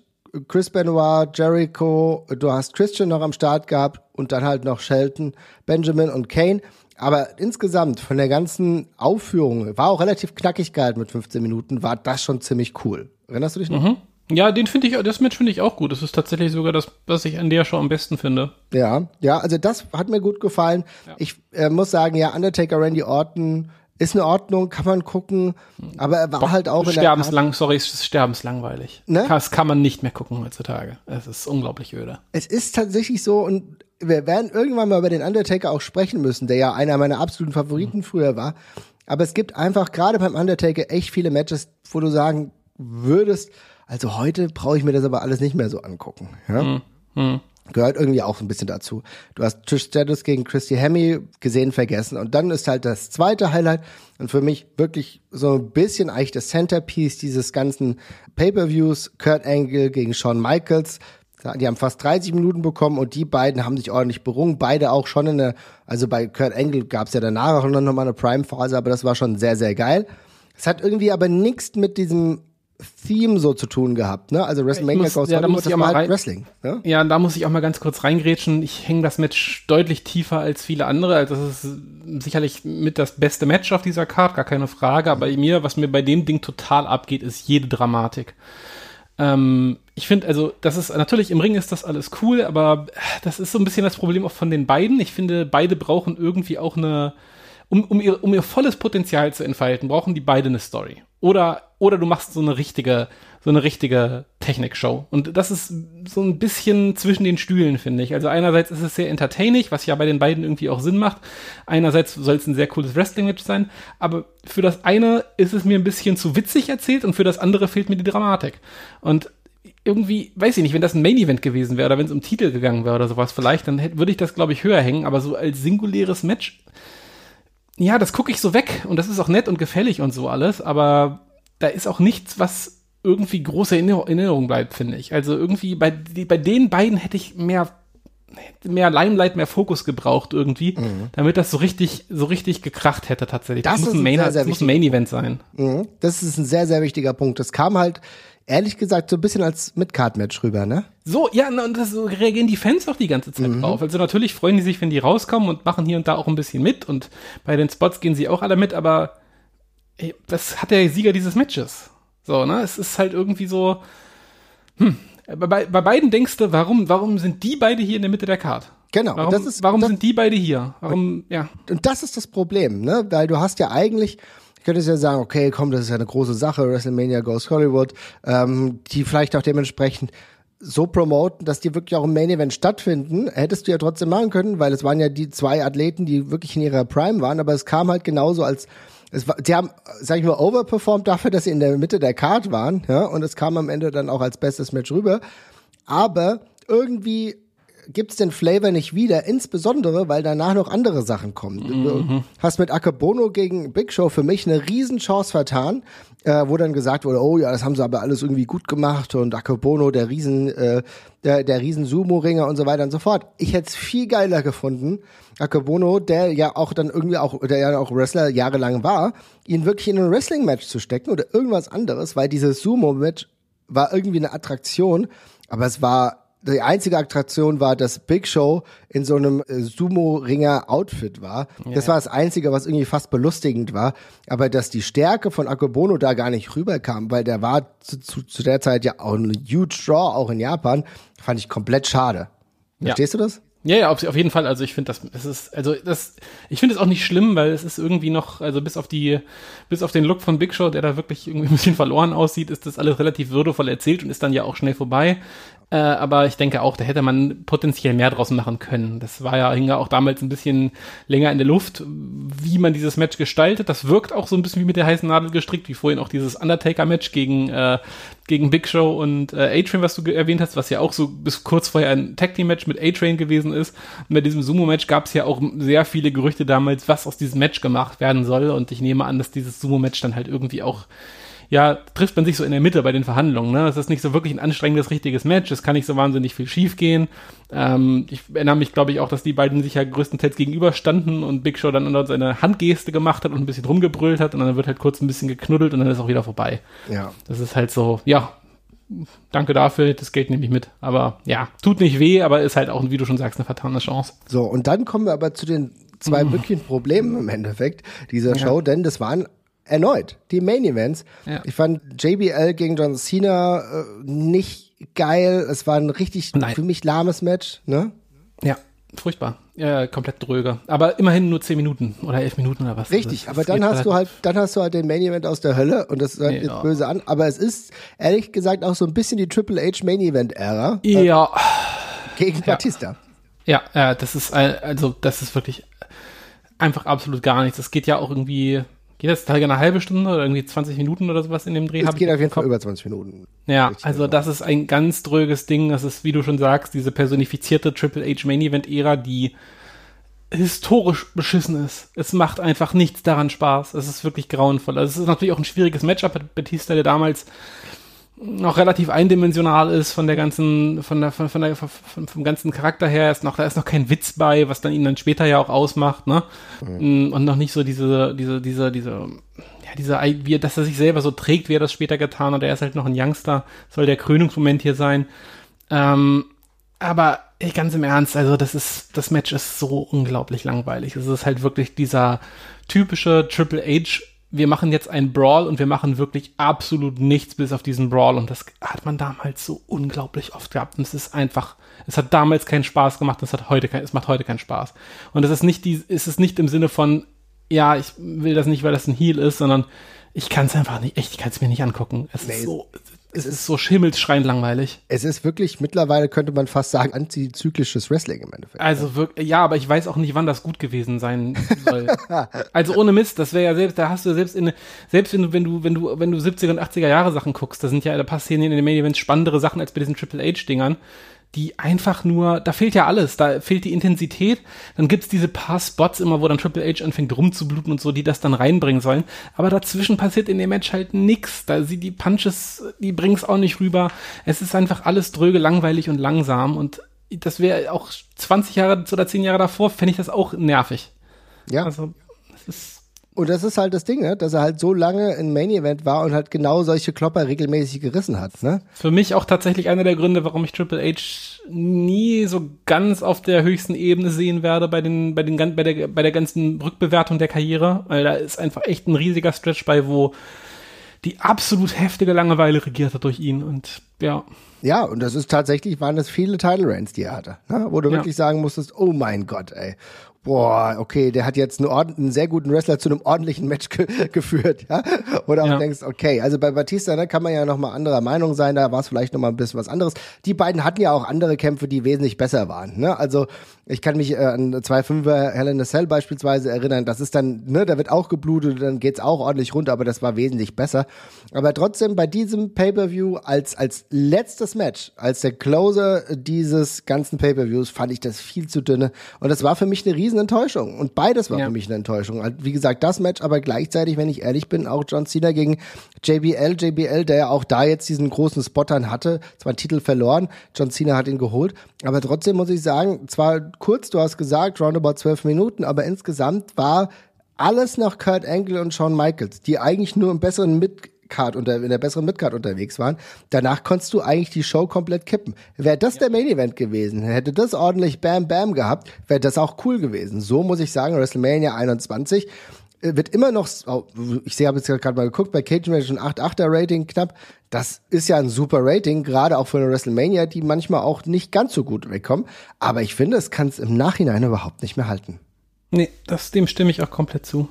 Speaker 2: Chris Benoit, Jericho, du hast Christian noch am Start gehabt und dann halt noch Shelton, Benjamin und Kane. Aber insgesamt von der ganzen Aufführung, war auch relativ knackig gehalten mit 15 Minuten, war das schon ziemlich cool. Erinnerst du dich noch?
Speaker 3: Ja, den finde ich, das Match finde ich auch gut. Das ist tatsächlich sogar das, was ich an der Show am besten finde.
Speaker 2: Ja, ja, also das hat mir gut gefallen. Ich äh, muss sagen, ja, Undertaker Randy Orton ist in Ordnung, kann man gucken, aber er war halt auch in der
Speaker 3: Sterbenslang, sorry, es ist sterbenslangweilig.
Speaker 2: Ne?
Speaker 3: Das kann man nicht mehr gucken heutzutage. Es ist unglaublich öde.
Speaker 2: Es ist tatsächlich so und wir werden irgendwann mal über den Undertaker auch sprechen müssen, der ja einer meiner absoluten Favoriten früher war. Aber es gibt einfach gerade beim Undertaker echt viele Matches, wo du sagen würdest, also heute brauche ich mir das aber alles nicht mehr so angucken. Ja? gehört irgendwie auch ein bisschen dazu. Du hast Trish Stratus gegen Christy Hemme gesehen, vergessen. Und dann ist halt das zweite Highlight und für mich wirklich so ein bisschen eigentlich das Centerpiece dieses ganzen Pay-Per-Views, Kurt Angle gegen Shawn Michaels. Die haben fast 30 Minuten bekommen und die beiden haben sich ordentlich berungen. Beide auch schon in der, also bei Kurt Angle gab es ja danach auch noch mal eine Prime-Phase, aber das war schon sehr, sehr geil. Es hat irgendwie aber nichts mit diesem Theme so zu tun gehabt, ne? Also WrestleMania
Speaker 3: muss, ja, da muss ich auch mal
Speaker 2: halt Wrestling. Ne?
Speaker 3: Ja, da muss ich auch mal ganz kurz reingrätschen. Ich hänge das Match deutlich tiefer als viele andere. Also das ist sicherlich mit das beste Match auf dieser Card, gar keine Frage. Aber mir, was mir bei dem Ding total abgeht, ist jede Dramatik. Ähm, ich finde, also, das ist, natürlich im Ring ist das alles cool, aber das ist so ein bisschen das Problem auch von den beiden. Ich finde, beide brauchen irgendwie auch eine, um, um, ihr, um ihr volles Potenzial zu entfalten, brauchen die beide eine Story. Oder, oder du machst so eine richtige, so eine richtige Technikshow. Und das ist so ein bisschen zwischen den Stühlen, finde ich. Also einerseits ist es sehr entertaining, was ja bei den beiden irgendwie auch Sinn macht. Einerseits soll es ein sehr cooles Wrestling-Match sein. Aber für das eine ist es mir ein bisschen zu witzig erzählt und für das andere fehlt mir die Dramatik. Und irgendwie, weiß ich nicht, wenn das ein Main-Event gewesen wäre oder wenn es um Titel gegangen wäre oder sowas vielleicht, dann hätte, würde ich das, glaube ich, höher hängen. Aber so als singuläres Match, ja, das gucke ich so weg und das ist auch nett und gefällig und so alles, aber da ist auch nichts, was irgendwie große Erinner- Erinnerung bleibt, finde ich. Also irgendwie bei, bei den beiden hätte ich mehr mehr Limelight, mehr Fokus gebraucht irgendwie, damit das so richtig so richtig gekracht hätte tatsächlich.
Speaker 2: Mhm. Das
Speaker 3: muss ein Main,
Speaker 2: sehr, sehr
Speaker 3: das muss ein Main Event sein.
Speaker 2: Mhm. Das ist ein sehr, sehr wichtiger Punkt. Das kam halt, ehrlich gesagt, so ein bisschen als Mid-Card-Match rüber, ne?
Speaker 3: So, ja, und das so reagieren die Fans auch die ganze Zeit
Speaker 2: Mhm.
Speaker 3: drauf. Also natürlich freuen die sich, wenn die rauskommen und machen hier und da auch ein bisschen mit und bei den Spots gehen sie auch alle mit, aber ey, was hat der Sieger dieses Matches? So, ne? Es ist halt irgendwie so, hm, bei, bei beiden denkst du, warum, warum sind die beide hier in der Mitte der Card?
Speaker 2: Genau.
Speaker 3: Warum,
Speaker 2: das ist,
Speaker 3: warum
Speaker 2: das,
Speaker 3: sind die beide hier? Warum, ja.
Speaker 2: und das ist das Problem, ne? Weil du hast ja eigentlich, ich könnte ja sagen, okay, komm, das ist ja eine große Sache, WrestleMania Goes Hollywood, ähm, die vielleicht auch dementsprechend so promoten, dass die wirklich auch im Main Event stattfinden, hättest du ja trotzdem machen können, weil es waren ja die zwei Athleten, die wirklich in ihrer Prime waren, aber es kam halt genauso als es war, die haben, sag ich mal, overperformed dafür, dass sie in der Mitte der Card waren, ja, und es kam am Ende dann auch als bestes Match rüber. Aber irgendwie gibt's den Flavor nicht wieder, insbesondere, weil danach noch andere Sachen kommen. Du hast mit Akebono gegen Big Show für mich eine Riesenchance vertan, äh, wo dann gesagt wurde, oh ja, das haben sie aber alles irgendwie gut gemacht und Akebono, der Riesen, äh, der, der Riesen-Sumo-Ringer und so weiter und so fort. Ich hätte es viel geiler gefunden, Akebono, der ja auch dann irgendwie auch, der ja auch Wrestler jahrelang war, ihn wirklich in ein Wrestling-Match zu stecken oder irgendwas anderes, weil dieses Sumo-Match war irgendwie eine Attraktion, aber es war die einzige Attraktion war, dass Big Show in so einem äh, Sumo-Ringer-Outfit war. Das war das Einzige, was irgendwie fast belustigend war. Aber dass die Stärke von Akebono da gar nicht rüberkam, weil der war zu, zu, zu der Zeit ja auch ein huge Draw, auch in Japan, fand ich komplett schade. Verstehst du das?
Speaker 3: Ja, ja, auf, auf jeden Fall. Also ich finde das, es ist, also das, ich finde es auch nicht schlimm, weil es ist irgendwie noch, also bis auf die, bis auf den Look von Big Show, der da wirklich irgendwie ein bisschen verloren aussieht, ist das alles relativ würdevoll erzählt und ist dann ja auch schnell vorbei. Äh, aber ich denke auch, da hätte man potenziell mehr draus machen können. Das war ja, hing ja auch damals ein bisschen länger in der Luft, wie man dieses Match gestaltet. Das wirkt auch so ein bisschen wie mit der heißen Nadel gestrickt, wie vorhin auch dieses Undertaker-Match gegen, äh, gegen Big Show und äh, A-Train, was du erwähnt hast, was ja auch so bis kurz vorher ein Tag-Team-Match mit A-Train gewesen ist. Und bei diesem Sumo-Match gab es ja auch sehr viele Gerüchte damals, was aus diesem Match gemacht werden soll. Und ich nehme an, dass dieses Sumo-Match dann halt irgendwie auch ja, trifft man sich so in der Mitte bei den Verhandlungen. Ne? Es ist nicht so wirklich ein anstrengendes, richtiges Match. Es kann nicht so wahnsinnig viel schief gehen. Ähm, ich erinnere mich, glaube ich, auch, dass die beiden sich ja größtenteils gegenüberstanden und Big Show dann dort seine Handgeste gemacht hat und ein bisschen rumgebrüllt hat und dann wird halt kurz ein bisschen geknuddelt und dann ist auch wieder vorbei.
Speaker 2: Ja.
Speaker 3: Das ist halt so, ja, danke dafür, das Geld nehme ich mit. Aber ja, tut nicht weh, aber ist halt auch, wie du schon sagst, eine vertane Chance.
Speaker 2: So, und dann kommen wir aber zu den zwei
Speaker 3: Mhm.
Speaker 2: wirklichen Problemen im Endeffekt dieser Show, denn das waren erneut die Main Events.
Speaker 3: Ja.
Speaker 2: Ich fand JBL gegen John Cena äh, nicht geil. Es war ein richtig
Speaker 3: Nein.
Speaker 2: für mich lahmes Match, ne?
Speaker 3: Ja, furchtbar. Ja, komplett dröge. Aber immerhin nur 10 Minuten oder 11 Minuten oder was.
Speaker 2: Richtig,
Speaker 3: Das-
Speaker 2: aber dann hast du halt, dann hast du halt den Main Event aus der Hölle und das hört
Speaker 3: Ja.
Speaker 2: jetzt böse an, aber es ist ehrlich gesagt auch so ein bisschen die Triple H Main Event Ära
Speaker 3: Ja,
Speaker 2: gegen Batista.
Speaker 3: Ja, ja, das ist ein- also das ist wirklich einfach absolut gar nichts. Es geht ja auch irgendwie Geht das Teil eine halbe Stunde oder irgendwie 20 Minuten oder sowas in dem Dreh?
Speaker 2: Es geht auf jeden Fall über 20 Minuten.
Speaker 3: Ja, also das ist ein ganz dröges Ding. Das ist, wie du schon sagst, diese personifizierte Triple H Main Event Ära, die historisch beschissen ist. Es macht einfach nichts daran Spaß. Es ist wirklich grauenvoll. Also es ist natürlich auch ein schwieriges Matchup. Batista, der damals noch relativ eindimensional ist von der ganzen, von der, von, von der, von, vom ganzen Charakter her, ist noch, da ist noch kein Witz bei, was dann ihn dann später ja auch ausmacht, ne? Mhm. Und noch nicht so diese, diese, diese, diese, ja, diese, wie, dass er sich selber so trägt, wie er das später getan hat. Er ist halt noch ein Youngster, soll der Krönungsmoment hier sein. Ähm, aber ey, ganz im Ernst, also das ist, das Match ist so unglaublich langweilig. Es ist halt wirklich dieser typische Triple H wir machen jetzt einen Brawl und wir machen wirklich absolut nichts bis auf diesen Brawl. Und das hat man damals so unglaublich oft gehabt. Und es ist einfach, es hat damals keinen Spaß gemacht, es hat heute kein, es macht heute keinen Spaß. Und es ist nicht die, es ist nicht im Sinne von, ja, ich will das nicht, weil das ein Heal ist, sondern ich kann es einfach nicht, echt, ich kann es mir nicht angucken. Es nee, ist so, es ist so schimmelsschreiend langweilig.
Speaker 2: Es ist wirklich mittlerweile, könnte man fast sagen, antizyklisches Wrestling im Endeffekt.
Speaker 3: Also wirklich, ja, aber ich weiß auch nicht, wann das gut gewesen sein soll. also ohne Mist, das wäre ja selbst, da hast du selbst in, selbst wenn du, wenn du, wenn du, wenn du 70er und 80er Jahre Sachen guckst, da sind ja, da passieren in den Main Events spannendere Sachen als bei diesen Triple H-Dingern die einfach nur, da fehlt ja alles, da fehlt die Intensität, dann gibt's diese paar Spots immer, wo dann Triple H anfängt rumzubluten und so, die das dann reinbringen sollen, aber dazwischen passiert in dem Match halt nix, da sie die Punches, die bringen's auch nicht rüber, es ist einfach alles dröge, langweilig und langsam. Und das wäre auch 20 Jahre oder 10 Jahre davor, fände ich das auch nervig.
Speaker 2: Ja. Also, es ist und das ist halt das Ding, ne? dass er halt so lange in Main Event war und halt genau solche Klopper regelmäßig gerissen hat. Ne?
Speaker 3: Für mich auch tatsächlich einer der Gründe, warum ich Triple H nie so ganz auf der höchsten Ebene sehen werde bei den, bei den, bei der, bei der ganzen Rückbewertung der Karriere, weil da ist einfach echt ein riesiger Stretch bei, wo die absolut heftige Langeweile regiert hat durch ihn und ja.
Speaker 2: Ja, und das ist tatsächlich, waren das viele Title Reigns, die er hatte, ne? wo du ja. wirklich sagen musstest, oh mein Gott, ey boah, okay, der hat jetzt einen, einen sehr guten Wrestler zu einem ordentlichen Match ge geführt, ja. Oder auch ja. denkst, okay, also bei Batista, ne, kann man ja noch mal anderer Meinung sein, da war es vielleicht noch mal ein bisschen was anderes. Die beiden hatten ja auch andere Kämpfe, die wesentlich besser waren, ne. Also ich kann mich äh, an zwei Fünfer Hell in a Cell beispielsweise erinnern, das ist dann, ne, da wird auch geblutet, dann geht's auch ordentlich runter, aber das war wesentlich besser. Aber trotzdem bei diesem Pay-Per-View als, als letztes Match, als der Closer dieses ganzen Pay-Per-Views, fand ich das viel zu dünne. Und das war für mich eine riesen Enttäuschung. Und beides war ja. für mich eine Enttäuschung. Also, wie gesagt, das Match, aber gleichzeitig, wenn ich ehrlich bin, auch John Cena gegen JBL, JBL, der ja auch da jetzt diesen großen Spottern hatte, zwar einen Titel verloren, John Cena hat ihn geholt, aber trotzdem muss ich sagen, zwar kurz, du hast gesagt, roundabout zwölf Minuten, aber insgesamt war alles nach Kurt Angle und Shawn Michaels, die eigentlich nur im besseren Mit Card unter, in der besseren Midcard unterwegs waren. Danach konntest du eigentlich die Show komplett kippen. Wäre das ja. der Main Event gewesen, hätte das ordentlich Bam Bam gehabt, wäre das auch cool gewesen. So muss ich sagen, WrestleMania 21 äh, wird immer noch, oh, ich sehe, habe jetzt gerade mal geguckt, bei Cage Match ein 8-8er Rating knapp. Das ist ja ein super Rating, gerade auch für eine WrestleMania, die manchmal auch nicht ganz so gut wegkommen. Aber ich finde, es kann es im Nachhinein überhaupt nicht mehr halten.
Speaker 3: Nee, das, dem stimme ich auch komplett zu.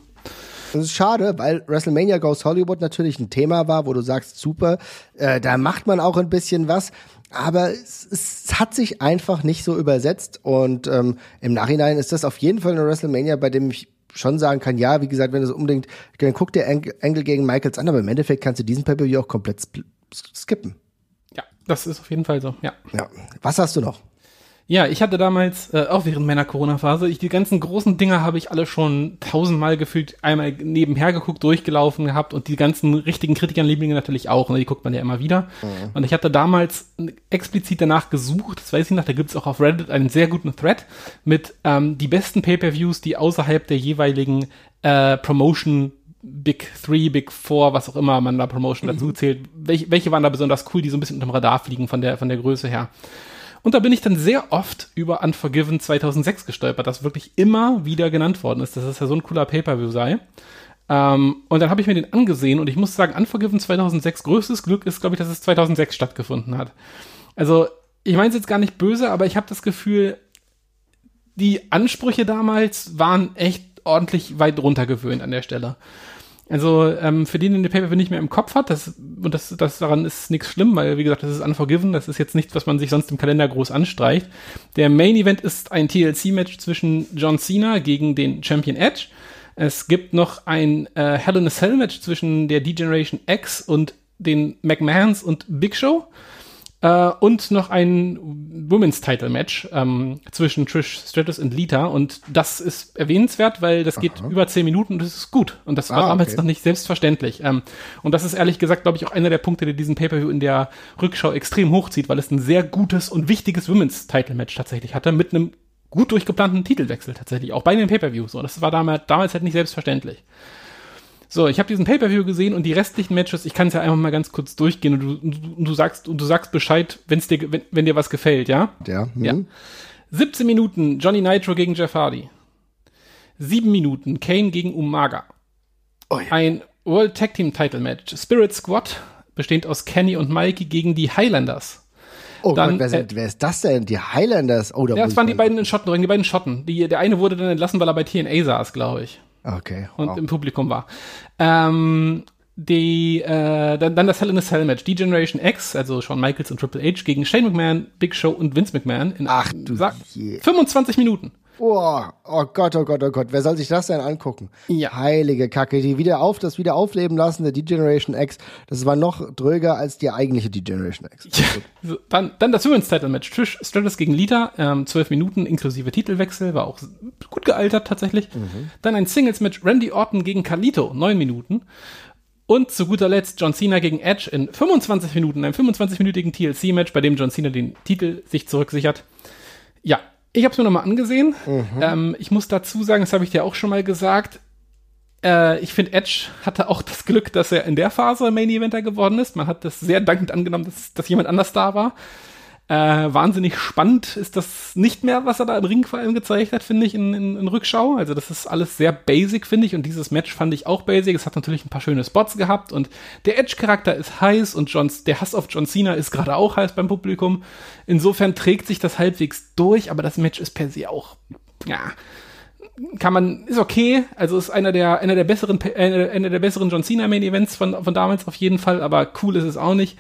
Speaker 2: Das ist schade, weil WrestleMania Goes Hollywood natürlich ein Thema war, wo du sagst, super, äh, da macht man auch ein bisschen was. Aber es, es hat sich einfach nicht so übersetzt. Und ähm, im Nachhinein ist das auf jeden Fall eine WrestleMania, bei dem ich schon sagen kann, ja, wie gesagt, wenn du es unbedingt, dann guck dir Engel gegen Michaels an, aber im Endeffekt kannst du diesen Pay-Per-View auch komplett skippen.
Speaker 3: Ja, das ist auf jeden Fall so, ja.
Speaker 2: Ja. Was hast du noch?
Speaker 3: Ja, ich hatte damals, äh, auch während meiner Corona-Phase, ich, die ganzen großen Dinger habe ich alle schon tausendmal gefühlt einmal nebenher geguckt, durchgelaufen gehabt und die ganzen richtigen Kritikern-Lieblinge natürlich auch, ne, die guckt man ja immer wieder. Mhm. Und ich hatte damals explizit danach gesucht, das weiß ich noch, da gibt's auch auf Reddit einen sehr guten Thread mit ähm, die besten Pay-Per-Views, die außerhalb der jeweiligen äh, Promotion Big Three, Big Four, was auch immer man da Promotion dazu zählt. Welche, welche waren da besonders cool, die so ein bisschen unterm Radar fliegen von der, von der Größe her? Und da bin ich dann sehr oft über Unforgiven 2006 gestolpert, das wirklich immer wieder genannt worden ist, dass es ja so ein cooler Pay-Per-View sei. Ähm, und dann habe ich mir den angesehen und ich muss sagen, Unforgiven 2006, größtes Glück ist, glaube ich, dass es 2006 stattgefunden hat. Also, ich meine es jetzt gar nicht böse, aber ich habe das Gefühl, die Ansprüche damals waren echt ordentlich weit runtergewöhnt an der Stelle. Also ähm, für den, den der Paper nicht mehr im Kopf hat, das, und das, das daran ist nichts schlimm, weil wie gesagt, das ist unforgiven, das ist jetzt nichts, was man sich sonst im Kalender groß anstreicht. Der Main Event ist ein TLC-Match zwischen John Cena gegen den Champion Edge. Es gibt noch ein äh, Hell in a Cell Match zwischen der D-Generation X und den McMahons und Big Show. Äh, und noch ein Women's Title Match ähm, zwischen Trish Stratus und Lita. Und das ist erwähnenswert, weil das geht
Speaker 2: Aha.
Speaker 3: über zehn Minuten und das ist gut. Und das war
Speaker 2: Ah,
Speaker 3: damals
Speaker 2: okay.
Speaker 3: noch nicht selbstverständlich. Ähm, und das ist ehrlich gesagt, glaube ich, auch einer der Punkte, der diesen Pay-Per-View in der Rückschau extrem hochzieht, weil es ein sehr gutes und wichtiges Women's Title Match tatsächlich hatte, mit einem gut durchgeplanten Titelwechsel tatsächlich, auch bei den Pay-Per-Views. So, das war damals, damals halt nicht selbstverständlich. So, ich habe diesen Pay-per-View gesehen und die restlichen Matches, ich kann es ja einfach mal ganz kurz durchgehen und du, und du, sagst und du sagst Bescheid, wenn's dir wenn, wenn dir was gefällt, ja?
Speaker 2: Ja. Hm.
Speaker 3: Ja. 17 Minuten Johnny Nitro gegen Jeff Hardy. 7 Minuten Kane gegen Umaga.
Speaker 2: Oh ja.
Speaker 3: Ein World Tag Team Title Match. Spirit Squad bestehend aus Kenny und Mikey gegen die Highlanders.
Speaker 2: Oh
Speaker 3: Dann,
Speaker 2: Gott, wer, sind,
Speaker 3: äh,
Speaker 2: wer ist das denn? Die Highlanders? Oh, da
Speaker 3: Ja, das waren die beiden in Schottenring, die beiden Schotten. Die, der eine wurde dann entlassen, weil er bei TNA saß, glaube ich.
Speaker 2: Okay.
Speaker 3: und
Speaker 2: wow.
Speaker 3: im Publikum war. Ähm, die, äh, dann, dann das Hell in a Cell Match. Die Generation X, also Shawn Michaels und Triple H gegen Shane McMahon, Big Show und Vince McMahon in
Speaker 2: Ach du
Speaker 3: sag,
Speaker 2: je.
Speaker 3: 25 Minuten.
Speaker 2: Oh, oh Gott, oh Gott, oh Gott. Wer soll sich das denn angucken?
Speaker 3: Ja.
Speaker 2: Heilige Kacke. Die wieder auf, das wieder aufleben lassen, der D-Generation X. Das war noch dröger als die eigentliche D-Generation X.
Speaker 3: So, dann, dann das Women's Title Match. Trish Stratus gegen Lita, ähm, 12 Minuten inklusive Titelwechsel, war auch gut gealtert tatsächlich. Dann ein Singles Match Randy Orton gegen Carlito, 9 Minuten. Und zu guter Letzt John Cena gegen Edge in 25 Minuten, einem 25-minütigen TLC-Match, bei dem John Cena den Titel sich zurücksichert. Ja, ich habe es mir nochmal angesehen. Ähm, ich muss dazu sagen, das habe ich dir auch schon mal gesagt. Äh, ich finde, Edge hatte auch das Glück, dass er in der Phase Main Eventer geworden ist. Man hat das sehr dankend angenommen, dass, dass jemand anders da war. Äh, wahnsinnig spannend ist das nicht mehr, was er da im Ring vor allem gezeigt hat, finde ich, in, in, in Rückschau. Also das ist alles sehr basic, finde ich. Und dieses Match fand ich auch basic. Es hat natürlich ein paar schöne Spots gehabt. Und der Edge-Charakter ist heiß und Johns, der Hass auf John Cena ist gerade auch heiß beim Publikum. Insofern trägt sich das halbwegs durch, aber das Match ist per se auch, ja, kann man, ist okay. Also ist einer der, einer der besseren, äh, einer der besseren John Cena Main Events von, von damals auf jeden Fall, aber cool ist es auch nicht.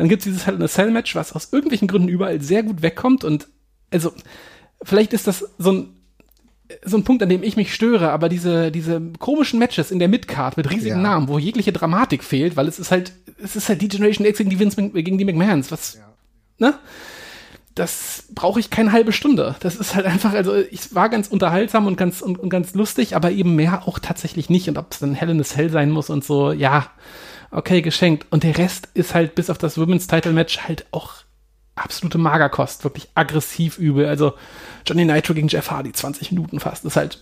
Speaker 3: Dann gibt's dieses Hell in a Cell Match, was aus irgendwelchen Gründen überall sehr gut wegkommt und, also, vielleicht ist das so ein, so ein Punkt, an dem ich mich störe, aber diese, diese komischen Matches in der Midcard mit riesigen
Speaker 2: Ja.
Speaker 3: Namen, wo jegliche Dramatik fehlt, weil es ist halt, es ist halt die Generation X gegen die Vince, gegen die McMahons, was, ne? das brauche ich keine halbe Stunde. Das ist halt einfach, also ich war ganz unterhaltsam und ganz und, und ganz lustig, aber eben mehr auch tatsächlich nicht. Und ob es dann Hell in a Cell sein muss und so, ja, okay, geschenkt. Und der Rest ist halt bis auf das Women's Title Match halt auch absolute Magerkost, wirklich aggressiv übel. Also Johnny Nitro gegen Jeff Hardy, 20 Minuten fast, ist halt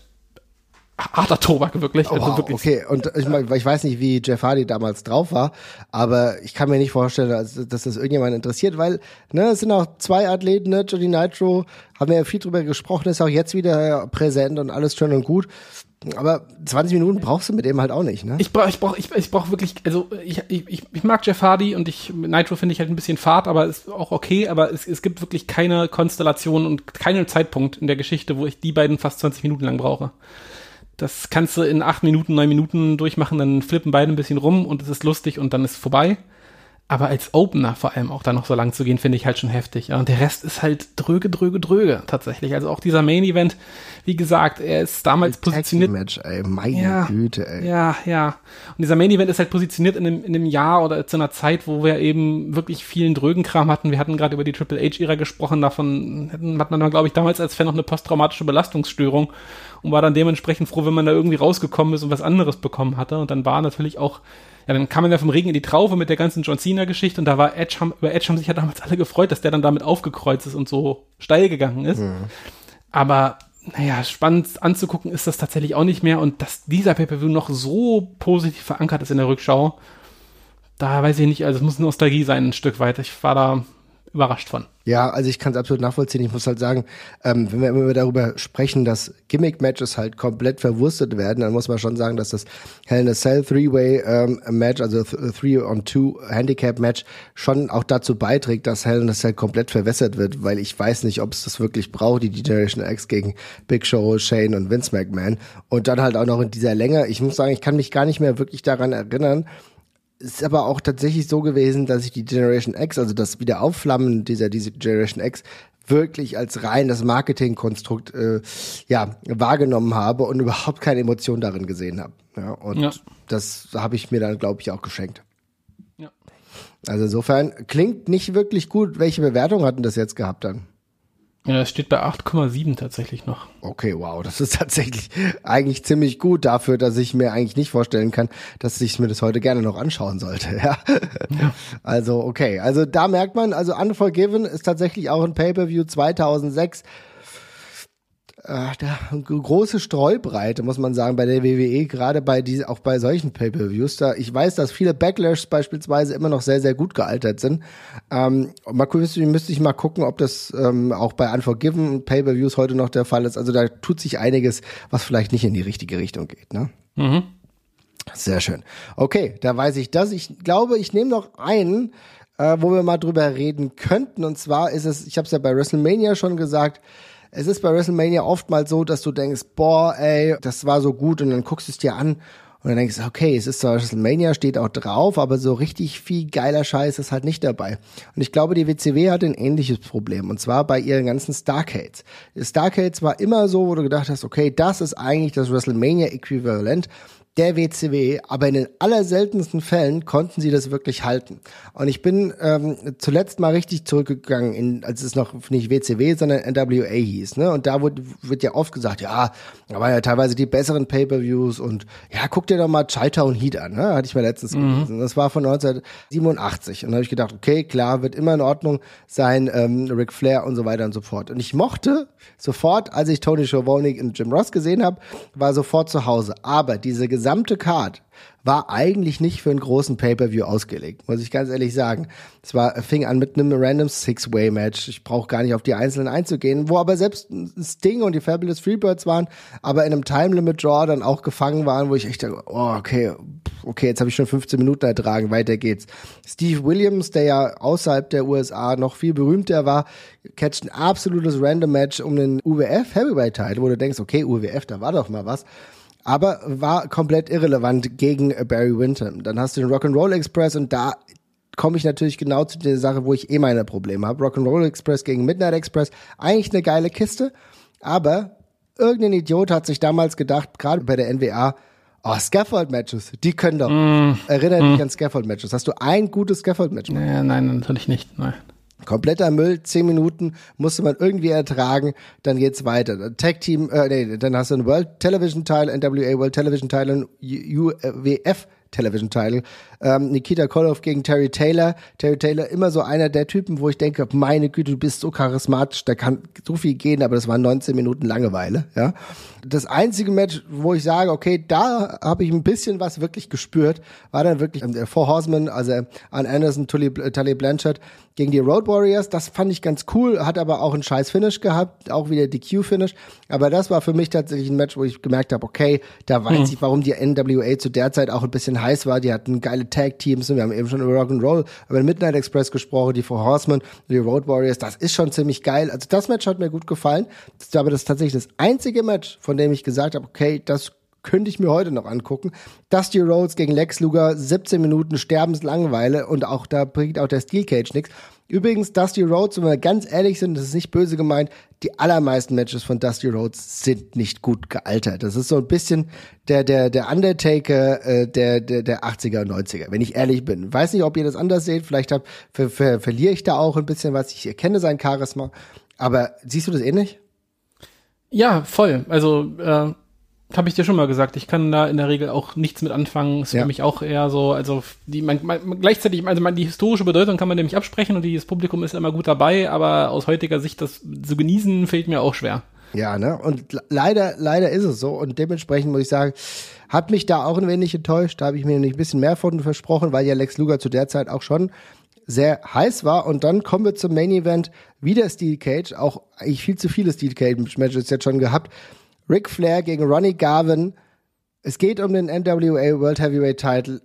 Speaker 3: harter Tobak, wirklich. Also
Speaker 2: Wow,
Speaker 3: wirklich.
Speaker 2: okay, und ich, mein, ich weiß nicht, wie Jeff Hardy damals drauf war, aber ich kann mir nicht vorstellen, dass, dass das irgendjemand interessiert, weil ne, es sind auch zwei Athleten, ne, Johnny Nitro, haben wir ja viel drüber gesprochen, ist auch jetzt wieder präsent und alles schön und gut. Aber 20 Minuten brauchst du mit dem halt auch nicht, ne?
Speaker 3: Ich brauche ich brauch, ich, ich brauch wirklich, also ich, ich, ich mag Jeff Hardy und ich, Nitro finde ich halt ein bisschen fad, aber ist auch okay, aber es, es gibt wirklich keine Konstellation und keinen Zeitpunkt in der Geschichte, wo ich die beiden fast 20 Minuten lang brauche. Das kannst du in acht Minuten, neun Minuten durchmachen, dann flippen beide ein bisschen rum und es ist lustig und dann ist vorbei. Aber als Opener vor allem auch da noch so lang zu gehen, finde ich halt schon heftig. Ja. Und der Rest ist halt dröge, dröge, dröge tatsächlich. Also auch dieser Main Event, wie gesagt, er ist damals positioniert.
Speaker 2: Match, ey, meine
Speaker 3: Ja,
Speaker 2: Güte, ey.
Speaker 3: Ja, ja. Und dieser Main Event ist halt positioniert in einem, in einem Jahr oder zu einer Zeit, wo wir eben wirklich vielen Drögenkram hatten. Wir hatten gerade über die Triple H-Ära gesprochen, davon hatten- hat man, glaube ich, damals als Fan noch eine posttraumatische Belastungsstörung und war dann dementsprechend froh, wenn man da irgendwie rausgekommen ist und was anderes bekommen hatte. Und dann war natürlich auch, dann kam man ja vom Regen in die Traufe mit der ganzen John Cena-Geschichte und da war Edge, haben, über Edge haben sich ja damals alle gefreut, dass der dann damit aufgekreuzt ist und so steil gegangen ist. Aber naja, spannend anzugucken ist das tatsächlich auch nicht mehr. Und dass dieser Pay-Per-View noch so positiv verankert ist in der Rückschau, da weiß ich nicht, also es muss Nostalgie sein, ein Stück weit. Ich war da überrascht von.
Speaker 2: Ja, also ich kann es absolut nachvollziehen. Ich muss halt sagen, ähm, wenn wir immer darüber sprechen, dass Gimmick-Matches halt komplett verwurstet werden, dann muss man schon sagen, dass das Hell in a Cell Three-Way ähm, also th Three on Two Handicap Match, schon auch dazu beiträgt, dass Hell in a Cell komplett verwässert wird, weil ich weiß nicht, ob es das wirklich braucht, die Generation X gegen Big Show, Shane und Vince McMahon. Und dann halt auch noch in dieser Länge. Ich muss sagen, ich kann mich gar nicht mehr wirklich daran erinnern, ist aber auch tatsächlich so gewesen, dass ich die Generation X, also das Wiederaufflammen dieser diese Generation X, wirklich als reines Marketingkonstrukt äh, ja wahrgenommen habe und überhaupt keine Emotion darin gesehen habe. Ja, und ja. das habe ich mir dann, glaube ich, auch geschenkt. Ja. Also insofern klingt nicht wirklich gut. Welche Bewertung hatten das jetzt gehabt dann?
Speaker 3: Ja, es steht bei 8,7 tatsächlich noch.
Speaker 2: Okay, wow, das ist tatsächlich eigentlich ziemlich gut dafür, dass ich mir eigentlich nicht vorstellen kann, dass ich mir das heute gerne noch anschauen sollte. Ja. ja. Also, okay, also da merkt man, also Unforgiven ist tatsächlich auch ein Pay-per-View 2006 äh, da, große Streubreite, muss man sagen, bei der WWE, gerade bei diese, auch bei solchen Pay-Per-Views. Da, ich weiß, dass viele Backlash beispielsweise immer noch sehr, sehr gut gealtert sind. Ähm, mal müsste, müsste ich mal gucken, ob das ähm, auch bei Unforgiven Pay-Per-Views heute noch der Fall ist. Also da tut sich einiges, was vielleicht nicht in die richtige Richtung geht, ne? Mhm. Sehr schön. Okay, da weiß ich das. Ich glaube, ich nehme noch einen, äh, wo wir mal drüber reden könnten. Und zwar ist es, ich habe es ja bei WrestleMania schon gesagt, es ist bei WrestleMania oftmals so, dass du denkst, boah, ey, das war so gut und dann guckst du es dir an und dann denkst du, okay, es ist zwar WrestleMania, steht auch drauf, aber so richtig viel geiler Scheiß ist halt nicht dabei. Und ich glaube, die WCW hat ein ähnliches Problem und zwar bei ihren ganzen Starcades. Starcades war immer so, wo du gedacht hast, okay, das ist eigentlich das WrestleMania-Äquivalent der WCW, aber in den allerseltensten Fällen konnten sie das wirklich halten. Und ich bin ähm, zuletzt mal richtig zurückgegangen, in, als es noch nicht WCW, sondern NWA hieß. Ne? Und da wird, wird ja oft gesagt, ja, da waren ja teilweise die besseren Pay-per-Views und ja, guck dir doch mal Chi-Town Heat an, ne? hatte ich mir letztens mhm. gelesen. Das war von 1987. Und da habe ich gedacht, okay, klar, wird immer in Ordnung sein, ähm, Ric Flair und so weiter und so fort. Und ich mochte sofort, als ich Tony Schiavone und Jim Ross gesehen habe, war sofort zu Hause. Aber diese gesamte gesamte Card war eigentlich nicht für einen großen Pay-per-View ausgelegt, muss ich ganz ehrlich sagen. Es war fing an mit einem random Six-Way-Match. Ich brauche gar nicht auf die einzelnen einzugehen, wo aber selbst Sting und die Fabulous Freebirds waren, aber in einem Time Limit Draw dann auch gefangen waren, wo ich echt dachte, oh okay, okay, jetzt habe ich schon 15 Minuten ertragen, weiter geht's. Steve Williams, der ja außerhalb der USA noch viel berühmter war, catcht ein absolutes Random Match um den UWF Heavyweight Title, wo du denkst, okay, UWF, da war doch mal was aber war komplett irrelevant gegen Barry Winton. Dann hast du den Rock'n'Roll Express und da komme ich natürlich genau zu der Sache, wo ich eh meine Probleme habe. Rock'n'Roll Express gegen Midnight Express, eigentlich eine geile Kiste, aber irgendein Idiot hat sich damals gedacht, gerade bei der NWA, oh, Scaffold-Matches, die können doch. Mm, Erinnere mm. dich an Scaffold-Matches. Hast du ein gutes Scaffold-Match?
Speaker 3: Nee, nein, natürlich nicht. Nein.
Speaker 2: Kompletter Müll, zehn Minuten musste man irgendwie ertragen, dann geht's weiter. Tag Team, äh, nee, dann hast du ein World Television Teil, NWA World Television Teil und UWF Television Title. Ähm, Nikita Koloff gegen Terry Taylor. Terry Taylor immer so einer der Typen, wo ich denke, meine Güte, du bist so charismatisch, da kann so viel gehen, aber das waren 19 Minuten Langeweile, ja. Das einzige Match, wo ich sage, okay, da habe ich ein bisschen was wirklich gespürt, war dann wirklich der Four Horsemen, also an Anderson, Tully, Tully Blanchard gegen die Road Warriors. Das fand ich ganz cool, hat aber auch einen scheiß Finish gehabt, auch wieder DQ-Finish. Aber das war für mich tatsächlich ein Match, wo ich gemerkt habe, okay, da weiß hm. ich, warum die NWA zu der Zeit auch ein bisschen heiß war. Die hatten geile Tag-Teams und wir haben eben schon über Rock'n'Roll, über den Midnight Express gesprochen, die Four Horsemen, die Road Warriors. Das ist schon ziemlich geil. Also das Match hat mir gut gefallen. Aber das ist tatsächlich das einzige Match, von dem ich gesagt habe, okay, das könnte ich mir heute noch angucken. Dusty Rhodes gegen Lex Luger, 17 Minuten Sterbenslangweile und auch da bringt auch der Steel Cage nichts. Übrigens, Dusty Rhodes, wenn wir ganz ehrlich sind, das ist nicht böse gemeint, die allermeisten Matches von Dusty Rhodes sind nicht gut gealtert. Das ist so ein bisschen der, der, der Undertaker äh, der, der, der 80er und 90er, wenn ich ehrlich bin. Weiß nicht, ob ihr das anders seht, vielleicht hab, ver, ver, verliere ich da auch ein bisschen was. Ich erkenne sein Charisma. Aber siehst du das ähnlich?
Speaker 3: Ja, voll. Also äh, habe ich dir schon mal gesagt, ich kann da in der Regel auch nichts mit anfangen. Ist ja. für mich auch eher so, also die man, man gleichzeitig, also man, die historische Bedeutung kann man nämlich absprechen und das Publikum ist immer gut dabei, aber aus heutiger Sicht das zu genießen fällt mir auch schwer.
Speaker 2: Ja, ne? Und leider, leider ist es so. Und dementsprechend muss ich sagen, hat mich da auch ein wenig enttäuscht. Da habe ich mir nicht ein bisschen mehr von versprochen, weil ja Lex Luger zu der Zeit auch schon sehr heiß war. Und dann kommen wir zum Main Event. Wieder Steel Cage. Auch eigentlich viel zu viele Steel Cage Matches jetzt schon gehabt. Ric Flair gegen Ronnie Garvin. Es geht um den NWA World Heavyweight Title.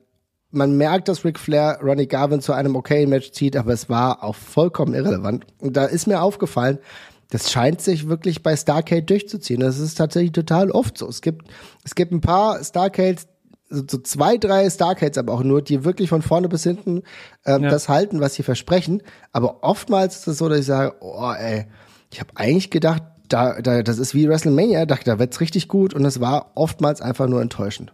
Speaker 2: Man merkt, dass Ric Flair Ronnie Garvin zu einem okayen Match zieht, aber es war auch vollkommen irrelevant. Und da ist mir aufgefallen, das scheint sich wirklich bei Starcade durchzuziehen. Das ist tatsächlich total oft so. Es gibt, es gibt ein paar Starcades, so, zwei, drei Starcates aber auch nur, die wirklich von vorne bis hinten ähm,
Speaker 3: Ja.
Speaker 2: das halten, was sie versprechen. Aber oftmals ist es so, dass ich sage, oh ey, ich habe eigentlich gedacht, da, da, das ist wie WrestleMania, dachte, da wird's richtig gut und es war oftmals einfach nur enttäuschend.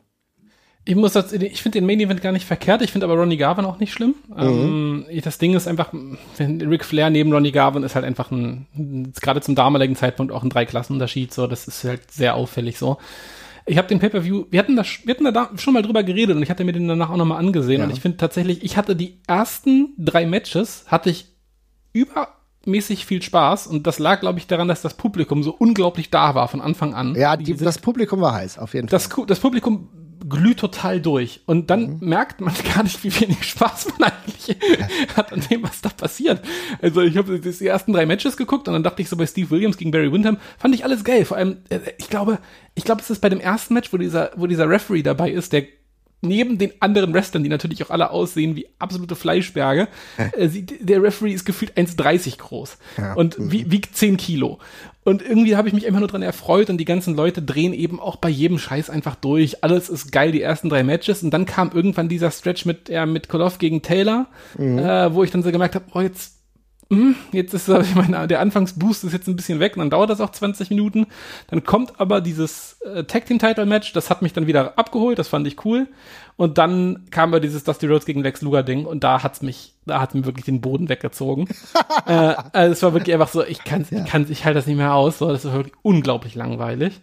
Speaker 3: Ich muss das, ich finde den Main Event gar nicht verkehrt, ich finde aber Ronnie Garvin auch nicht schlimm. Ähm, das Ding ist einfach, Ric Flair neben Ronnie Garvin ist halt einfach ein, gerade zum damaligen Zeitpunkt auch ein Dreiklassenunterschied, so, das ist halt sehr auffällig so. Ich habe den Pay-Per-View, wir hatten da, wir hatten da schon mal drüber geredet und ich hatte mir den danach auch nochmal angesehen
Speaker 2: Ja.
Speaker 3: und ich finde tatsächlich, ich hatte die ersten drei Matches, hatte ich übermäßig viel Spaß und das lag, glaube ich, daran, dass das Publikum so unglaublich da war von Anfang an.
Speaker 2: Ja, die,
Speaker 3: sind-
Speaker 2: das Publikum war heiß, auf jeden Fall.
Speaker 3: das, das Publikum glüht total durch. Und dann merkt man gar nicht, wie wenig Spaß man eigentlich hat an dem, was da passiert. Also ich habe die ersten drei Matches geguckt und dann dachte ich so bei Steve Williams gegen Barry Windham, fand ich alles geil. Vor allem, äh, ich glaube, ich glaube, es ist bei dem ersten Match, wo dieser, wo dieser Referee dabei ist, der neben den anderen Wrestlern, die natürlich auch alle aussehen wie absolute Fleischberge, äh, sieht, der Referee ist gefühlt 1,30 groß
Speaker 2: Ja.
Speaker 3: und wie, wiegt 10 Kilo. Und irgendwie habe ich mich einfach nur dran erfreut und die ganzen Leute drehen eben auch bei jedem Scheiß einfach durch. Alles ist geil, die ersten drei Matches. Und dann kam irgendwann dieser Stretch mit, ja, mit Koloff gegen Taylor, äh, wo ich dann so gemerkt habe, oh, jetzt jetzt ist ich meine, der Anfangsboost ist jetzt ein bisschen weg und dann dauert das auch 20 Minuten. Dann kommt aber dieses äh, Tag Team Title Match, das hat mich dann wieder abgeholt, das fand ich cool. Und dann kam aber dieses Dusty Rhodes gegen Lex Luger Ding und da hat's mich, da hat's mir wirklich den Boden weggezogen. äh, also es war wirklich einfach so, ich kann, ich kann, ich halte das nicht mehr aus, so, das ist wirklich unglaublich langweilig.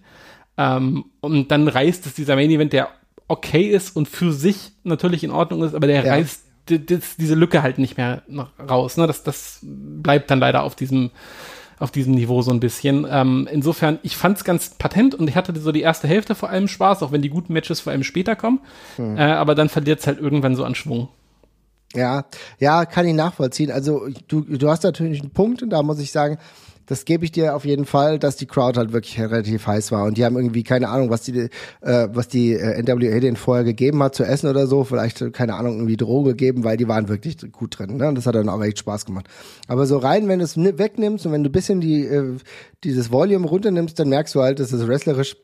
Speaker 3: Ähm, und dann reißt es dieser Main Event, der okay ist und für sich natürlich in Ordnung ist, aber der
Speaker 2: Ja.
Speaker 3: reißt das, diese Lücke halt nicht mehr raus. Ne? Das, das bleibt dann leider auf diesem, auf diesem Niveau so ein bisschen. Ähm, insofern, ich fand es ganz patent und ich hatte so die erste Hälfte vor allem Spaß, auch wenn die guten Matches vor allem später kommen. Äh, aber dann verliert es halt irgendwann so an Schwung.
Speaker 2: Ja, ja, kann ich nachvollziehen. Also du, du hast natürlich einen Punkt und da muss ich sagen, das gebe ich dir auf jeden Fall, dass die Crowd halt wirklich relativ heiß war und die haben irgendwie keine Ahnung, was die äh, was die äh, NWA denen vorher gegeben hat zu essen oder so, vielleicht äh, keine Ahnung irgendwie Drogen gegeben, weil die waren wirklich gut drin. Ne? Und das hat dann auch echt Spaß gemacht. Aber so rein, wenn du es ni- wegnimmst und wenn du ein bisschen die äh, dieses Volume runternimmst, dann merkst du halt, dass es wrestlerisch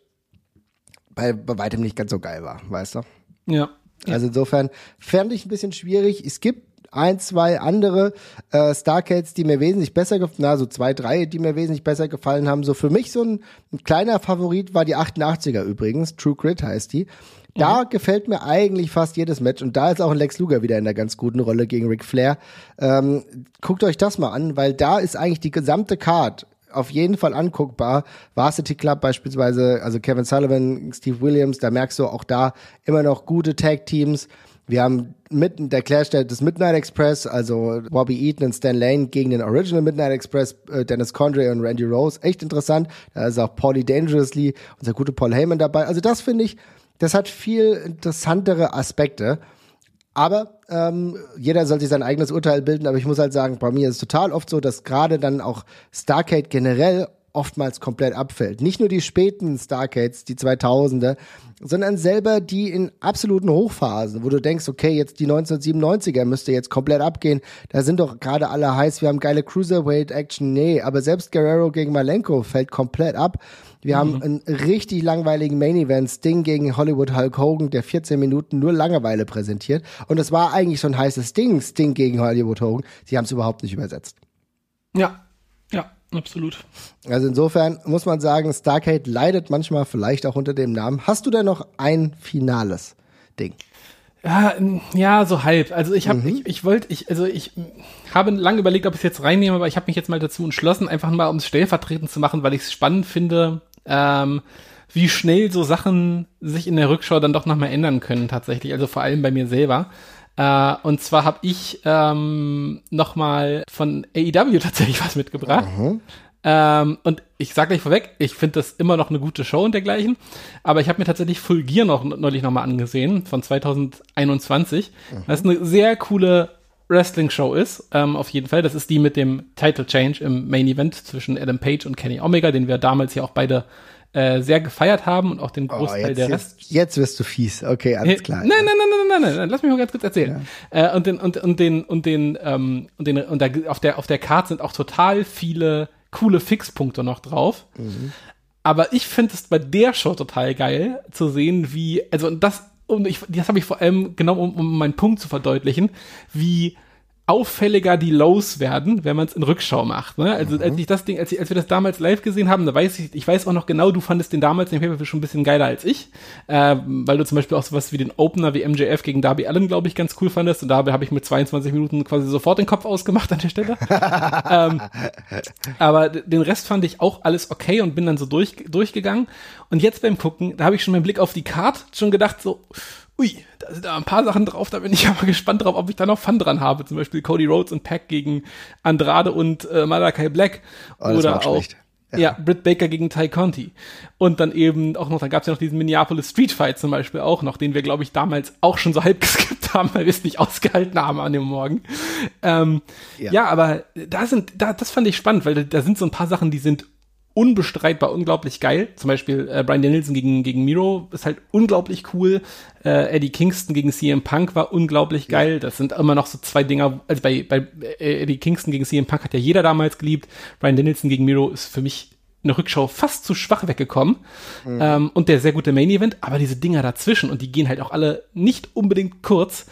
Speaker 2: bei, bei weitem nicht ganz so geil war, weißt du?
Speaker 3: Ja.
Speaker 2: Also insofern fand ich ein bisschen schwierig. Es gibt ein, zwei andere äh, Starcades, die mir wesentlich besser gefallen, na, so zwei, drei, die mir wesentlich besser gefallen haben. So für mich so ein, ein kleiner Favorit war die 88er übrigens, True Grit heißt die. Da gefällt mir eigentlich fast jedes Match und da ist auch ein Lex Luger wieder in einer ganz guten Rolle gegen Ric Flair. Ähm, guckt euch das mal an, weil da ist eigentlich die gesamte Card auf jeden Fall anguckbar. Varsity Club beispielsweise, also Kevin Sullivan, Steve Williams, da merkst du auch da immer noch gute Tag-Teams. Wir haben mitten der der- des Midnight Express, also Bobby Eaton und Stan Lane gegen den Original Midnight Express, äh, Dennis Condrey und Randy Rose. Echt interessant. Da ist auch Paulie Dangerously, unser guter Paul Heyman dabei. Also das finde ich, das hat viel interessantere Aspekte. Aber ähm, jeder soll sich sein eigenes Urteil bilden, aber ich muss halt sagen, bei mir ist es total oft so, dass gerade dann auch Starcade generell oftmals komplett abfällt. Nicht nur die späten Starcades, die 2000er, sondern selber die in absoluten Hochphasen, wo du denkst, okay, jetzt die 1997er müsste jetzt komplett abgehen. Da sind doch gerade alle heiß, wir haben geile Cruiserweight-Action. Nee, aber selbst Guerrero gegen Malenko fällt komplett ab. Wir haben einen richtig langweiligen Main Event, Sting gegen Hollywood Hulk Hogan, der 14 Minuten nur Langeweile präsentiert. Und es war eigentlich so ein heißes Ding, Sting gegen Hollywood Hogan. Sie haben es überhaupt nicht übersetzt.
Speaker 3: Ja. Absolut.
Speaker 2: Also insofern muss man sagen, Starcade leidet manchmal vielleicht auch unter dem Namen. Hast du denn noch ein finales Ding?
Speaker 3: Ja, ähm, ja, so halb. Also ich habe, ich, ich wollte, ich, also ich habe lange überlegt, ob ich es jetzt reinnehme, aber ich habe mich jetzt mal dazu entschlossen, einfach mal um es stellvertretend zu machen, weil ich es spannend finde, ähm, wie schnell so Sachen sich in der Rückschau dann doch nochmal ändern können tatsächlich. Also vor allem bei mir selber. Äh, und zwar habe ich ähm, nochmal von AEW tatsächlich was mitgebracht. Ähm, und ich sage gleich vorweg, ich finde das immer noch eine gute Show und dergleichen. Aber ich habe mir tatsächlich Full Gear noch neulich nochmal angesehen, von 2021. Was eine sehr coole Wrestling-Show ist, ähm, auf jeden Fall. Das ist die mit dem Title Change im Main Event zwischen Adam Page und Kenny Omega, den wir damals ja auch beide äh, sehr gefeiert haben und auch den
Speaker 2: Oh,
Speaker 3: Großteil
Speaker 2: jetzt,
Speaker 3: der Rest.
Speaker 2: jetzt, jetzt wirst du fies. Okay, alles klar.
Speaker 3: Nein, nein, nein, nein, nein, nein, nein, lass mich mal ganz kurz erzählen. Äh, und den, und, und den, und den, ähm, und den, und da, auf der, auf der Karte sind auch total viele coole Fixpunkte noch drauf. Aber ich finde es bei der Show total geil zu sehen, wie, also und das und ich, das habe ich vor allem genau, um, um meinen Punkt zu verdeutlichen, wie auffälliger die Lows werden, wenn man es in Rückschau macht. Ne? Also mhm. als ich das Ding, als, ich, als wir das damals live gesehen haben, da weiß ich, ich weiß auch noch genau, du fandest den damals den Paper schon ein bisschen geiler als ich, äh, weil du zum Beispiel auch sowas wie den Opener wie MJF gegen Darby Allen, glaube ich, ganz cool fandest und da habe ich mit 22 Minuten quasi sofort den Kopf ausgemacht an der Stelle. ähm, aber den Rest fand ich auch alles okay und bin dann so durch, durchgegangen und jetzt beim Gucken, da habe ich schon meinen Blick auf die Card schon gedacht so ui, da sind da ein paar Sachen drauf, da bin ich aber gespannt drauf, ob ich da noch Fun dran habe. Zum Beispiel Cody Rhodes und Pack gegen Andrade und äh, Malakai Black. Oh, oder auch ja. ja, Britt Baker gegen Ty Conti. Und dann eben auch noch, da gab es ja noch diesen Minneapolis Street Fight zum Beispiel auch noch, den wir, glaube ich, damals auch schon so halb geskippt haben, weil wir es nicht ausgehalten haben an dem Morgen. Ähm, ja. ja. aber da sind, da, das fand ich spannend, weil da, da sind so ein paar Sachen, die sind unbestreitbar unglaublich geil. Zum Beispiel äh, Brian Danielson gegen, gegen Miro ist halt unglaublich cool. Äh, Eddie Kingston gegen CM Punk war unglaublich geil. Das sind immer noch so zwei Dinger. Also bei, bei äh, Eddie Kingston gegen CM Punk hat ja jeder damals geliebt. Brian Danielson gegen Miro ist für mich eine Rückschau fast zu schwach weggekommen. Mhm. Ähm, und der sehr gute Main Event, aber diese Dinger dazwischen und die gehen halt auch alle nicht unbedingt kurz.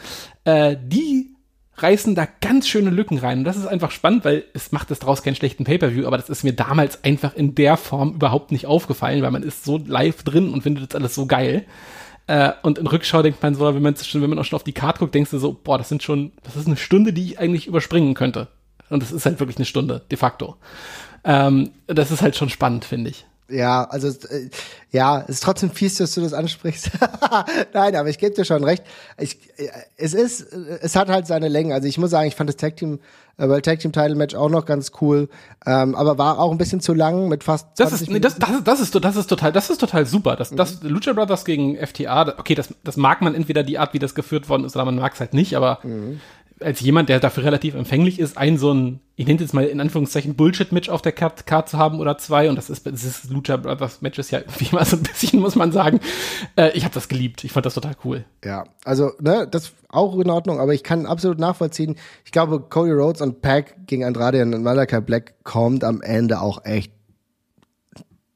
Speaker 3: Äh, die reißen da ganz schöne Lücken rein. Und das ist einfach spannend, weil es macht das daraus keinen schlechten Pay-Per-View, aber das ist mir damals einfach in der Form überhaupt nicht aufgefallen, weil man ist so live drin und findet das alles so geil. Äh, und in Rückschau denkt man so, wenn man, schon, wenn man auch schon auf die Karte guckt, denkst du so, boah, das sind schon, das ist eine Stunde, die ich eigentlich überspringen könnte. Und das ist halt wirklich eine Stunde, de facto. Ähm, das ist halt schon spannend, finde ich.
Speaker 2: Ja, also äh, ja, es ist trotzdem fies, dass du das ansprichst. Nein, aber ich gebe dir schon recht. Ich, äh, es ist, es hat halt seine Länge. Also ich muss sagen, ich fand das Tag Team, äh, World Tag Team Title Match auch noch ganz cool, ähm, aber war auch ein bisschen zu lang mit fast.
Speaker 3: Das ist, nee, das, das, ist, das ist, das ist total, das ist total super. Das, mhm. das Lucha Brothers gegen FTA, okay, das, das mag man entweder die Art, wie das geführt worden ist, oder man mag es halt nicht, aber mhm als jemand, der dafür relativ empfänglich ist, ein so ein, ich nenne jetzt mal in Anführungszeichen Bullshit-Match auf der Card, Card zu haben oder zwei und das ist, das ist Lucha Brothers Matches ja wie immer so ein bisschen, muss man sagen. Äh, ich habe das geliebt. Ich fand das total cool.
Speaker 2: Ja, also, ne, das auch in Ordnung, aber ich kann absolut nachvollziehen. Ich glaube, Cody Rhodes und Pack gegen Andrade und Malachi Black kommt am Ende auch echt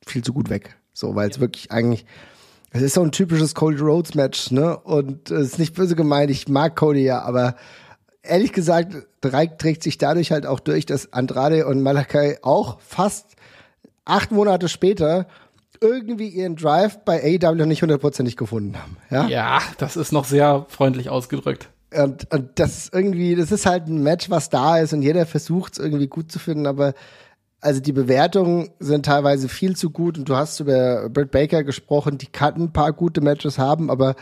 Speaker 2: viel zu gut weg. So, weil es ja. wirklich eigentlich, es ist so ein typisches Cody Rhodes Match, ne? Und es ist nicht böse gemeint, ich mag Cody ja, aber ehrlich gesagt trägt sich dadurch halt auch durch, dass Andrade und Malakai auch fast acht Monate später irgendwie ihren Drive bei AEW nicht hundertprozentig gefunden haben. Ja?
Speaker 3: ja, das ist noch sehr freundlich ausgedrückt.
Speaker 2: Und, und das ist irgendwie, das ist halt ein Match, was da ist und jeder versucht es irgendwie gut zu finden, aber also die Bewertungen sind teilweise viel zu gut und du hast über Britt Baker gesprochen, die kann ein paar gute Matches haben, aber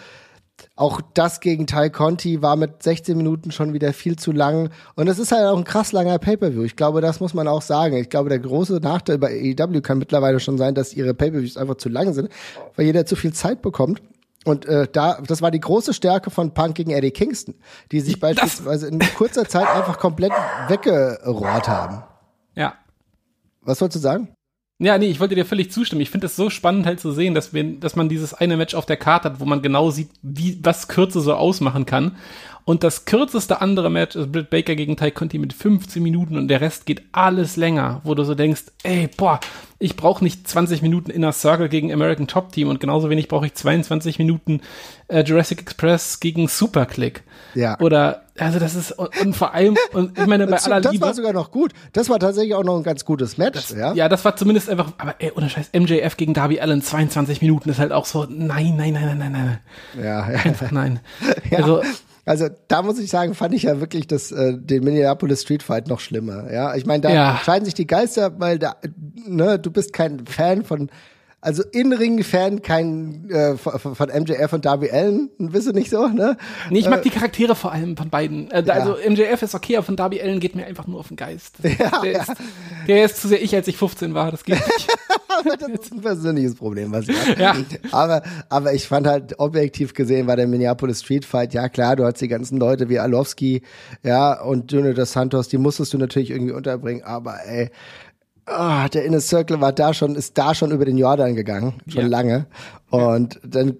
Speaker 2: auch das gegen Ty Conti war mit 16 Minuten schon wieder viel zu lang. Und es ist halt auch ein krass langer Pay-Per-View. Ich glaube, das muss man auch sagen. Ich glaube, der große Nachteil bei AEW kann mittlerweile schon sein, dass ihre Pay-Per-Views einfach zu lang sind, weil jeder zu viel Zeit bekommt. Und äh, da, das war die große Stärke von Punk gegen Eddie Kingston, die sich beispielsweise in kurzer Zeit einfach komplett weggerohrt haben.
Speaker 3: Ja.
Speaker 2: Was wolltest du sagen?
Speaker 3: Ja, nee, ich wollte dir völlig zustimmen. Ich finde es so spannend halt zu sehen, dass wir, dass man dieses eine Match auf der Karte hat, wo man genau sieht, wie, was Kürze so ausmachen kann. Und das kürzeste andere Match ist Britt Baker gegen Ty Conti mit 15 Minuten und der Rest geht alles länger, wo du so denkst, ey, boah, ich brauche nicht 20 Minuten Inner Circle gegen American Top Team und genauso wenig brauche ich 22 Minuten äh, Jurassic Express gegen Superclick. Ja. Oder, also das ist, und, und vor allem, und ich meine, bei aller
Speaker 2: das
Speaker 3: Liebe.
Speaker 2: Das war sogar noch gut. Das war tatsächlich auch noch ein ganz gutes Match,
Speaker 3: das,
Speaker 2: ja.
Speaker 3: Ja, das war zumindest einfach, aber ey, ohne Scheiß, MJF gegen Darby Allen 22 Minuten ist halt auch so, nein, nein, nein, nein, nein, nein.
Speaker 2: Ja, ja.
Speaker 3: Einfach nein.
Speaker 2: ja. Also, also da muss ich sagen, fand ich ja wirklich das, äh, den Minneapolis Street Fight noch schlimmer. Ja, ich meine, da ja. scheiden sich die Geister, weil da, ne, du bist kein Fan von also In-Ring-Fan, kein äh, von, von MJF und Darby Allen, bist du nicht so, ne?
Speaker 3: Nee, ich mag äh, die Charaktere vor allem von beiden. Äh, ja. Also MJF ist okay, aber von Darby Allen geht mir einfach nur auf den Geist. Ja, der, ja. Ist, der ist zu sehr ich, als ich 15 war, das geht nicht.
Speaker 2: das ist ein persönliches Problem, was ich habe. Ja. Aber, aber ich fand halt objektiv gesehen war der Minneapolis Street Fight, ja klar, du hast die ganzen Leute wie Alowski, ja, und Junior dos Santos, die musstest du natürlich irgendwie unterbringen, aber ey, oh, der Inner Circle war da schon, ist da schon über den Jordan gegangen, schon ja. lange. Und dann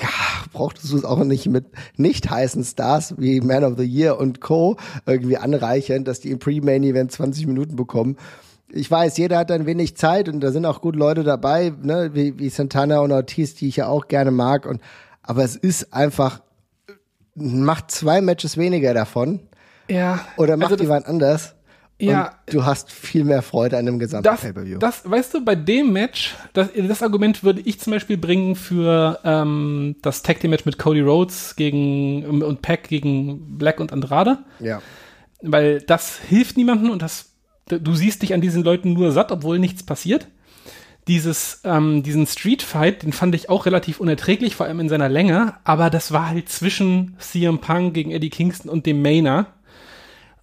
Speaker 2: ja, brauchtest du es auch nicht mit nicht heißen Stars wie Man of the Year und Co. irgendwie anreichern, dass die im Pre-Main-Event 20 Minuten bekommen. Ich weiß, jeder hat dann wenig Zeit und da sind auch gute Leute dabei, ne, wie, wie Santana und Ortiz, die ich ja auch gerne mag. Und aber es ist einfach, macht zwei Matches weniger davon
Speaker 3: Ja.
Speaker 2: oder macht
Speaker 3: also
Speaker 2: jemand anders.
Speaker 3: Ja.
Speaker 2: Und du hast viel mehr Freude an dem gesamten
Speaker 3: das,
Speaker 2: Pay-Per-View.
Speaker 3: das, weißt du, bei dem Match, das, das Argument würde ich zum Beispiel bringen für ähm, das Tag Team Match mit Cody Rhodes gegen und Pack gegen Black und Andrade,
Speaker 2: Ja.
Speaker 3: weil das hilft niemandem und das, du siehst dich an diesen Leuten nur satt, obwohl nichts passiert. Dieses, ähm, diesen Street Fight, den fand ich auch relativ unerträglich, vor allem in seiner Länge, aber das war halt zwischen CM Punk gegen Eddie Kingston und dem Mainer.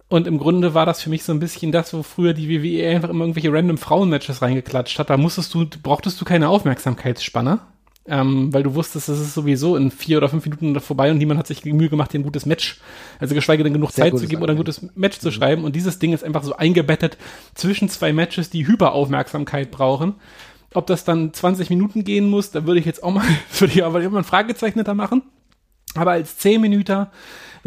Speaker 3: Und im Grunde war das für mich so ein bisschen das, wo früher die WWE einfach immer irgendwelche random Frauenmatches reingeklatscht hat. Da musstest du, brauchtest du keine Aufmerksamkeitsspanne, ähm, weil du wusstest, das ist sowieso in vier oder fünf Minuten vorbei und niemand hat sich die Mühe gemacht, dir ein gutes Match, also geschweige denn genug
Speaker 2: Sehr
Speaker 3: Zeit zu geben oder ein gutes Match zu schreiben. Und dieses Ding ist einfach so eingebettet zwischen zwei Matches, die Hyperaufmerksamkeit brauchen. Ob das dann 20 Minuten gehen muss, da würde ich jetzt auch mal, würde ich aber immer ein Fragezeichen da machen. Aber als 10 Minuten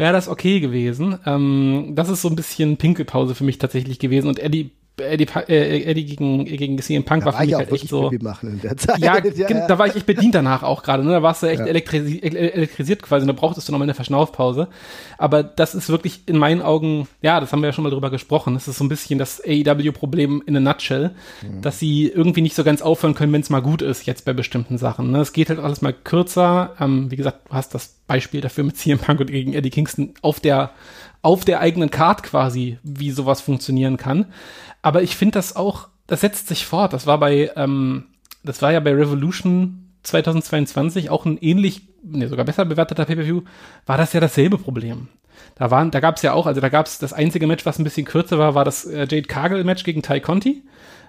Speaker 3: wäre das okay gewesen. Ähm, das ist so ein bisschen Pinkelpause für mich tatsächlich gewesen. Und Eddie, Eddie, Pa- äh, Eddie gegen, gegen CM Punk war
Speaker 2: War
Speaker 3: für
Speaker 2: ich
Speaker 3: mich halt echt so.
Speaker 2: Pipi machen in der Zeit.
Speaker 3: Ja, gen- da war ich echt bedient danach auch gerade. Ne? Da warst du echt elektrisi ele- elektrisiert quasi. Da brauchtest du noch mal eine Verschnaufpause. Aber das ist wirklich in meinen Augen, ja, das haben wir ja schon mal drüber gesprochen. Das ist so ein bisschen das AEW-Problem in a nutshell, dass sie irgendwie nicht so ganz aufhören können, wenn es mal gut ist, jetzt bei bestimmten Sachen. Ne? Es geht halt alles mal kürzer. Ähm, wie gesagt, du hast das Beispiel dafür mit CM Punk und gegen Eddie Kingston auf der auf der eigenen Card quasi, wie sowas funktionieren kann. Aber ich finde das auch, das setzt sich fort. Das war bei, ähm, das war ja bei Revolution 2022 auch ein ähnlich, ne, sogar besser bewerteter Pay-Per-View, war das ja dasselbe Problem. Da waren, da gab es ja auch, also da gab es das einzige Match, was ein bisschen kürzer war, war das äh, Jade Cargill-Match gegen Ty Conti.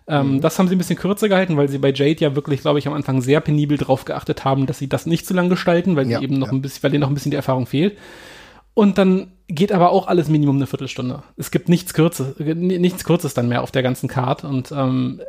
Speaker 3: Ähm, Das haben sie ein bisschen kürzer gehalten, weil sie bei Jade ja wirklich, glaube ich, am Anfang sehr penibel drauf geachtet haben, dass sie das nicht zu lang gestalten, weil
Speaker 2: Ja,
Speaker 3: sie eben noch
Speaker 2: ja.
Speaker 3: ein bisschen, weil denen noch ein bisschen die Erfahrung fehlt. Und dann geht aber auch alles Minimum eine Viertelstunde. Es gibt nichts Kürzes, nichts Kurzes dann mehr auf der ganzen Card und ähm,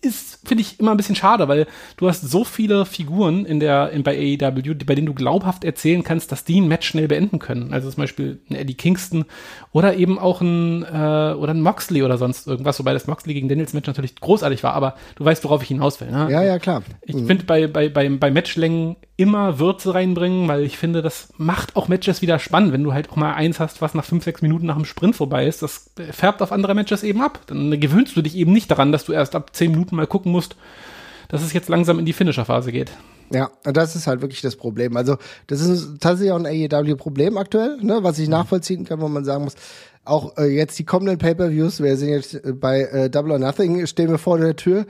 Speaker 3: ist, finde ich, immer ein bisschen schade, weil du hast so viele Figuren in der, in, bei AEW, bei denen du glaubhaft erzählen kannst, dass die ein Match schnell beenden können. Also zum Beispiel ein Eddie Kingston oder eben auch ein, äh, oder ein Moxley oder sonst irgendwas, wobei das Moxley gegen Daniels Match natürlich großartig war, aber du weißt, worauf ich hinaus will. Ne?
Speaker 2: Ja, ja, klar.
Speaker 3: Ich finde bei, bei, bei, bei Matchlängen immer Würze reinbringen, weil ich finde, das macht auch Matches wieder spannend, wenn du halt auch mal eins hast, was nach fünf, sechs Minuten nach dem Sprint vorbei ist. Das färbt auf andere Matches eben ab. Dann gewöhnst du dich eben nicht daran, dass du erst ab zehn Minuten mal gucken musst, dass es jetzt langsam in die Finisher-Phase geht.
Speaker 2: Ja, das ist halt wirklich das Problem. Also, das ist tatsächlich auch ein AEW-Problem aktuell, ne, was ich nachvollziehen kann, wo man sagen muss, auch äh, jetzt die kommenden Pay-Per-Views, wir sind jetzt äh, bei äh, Double or Nothing, stehen wir vor der Tür.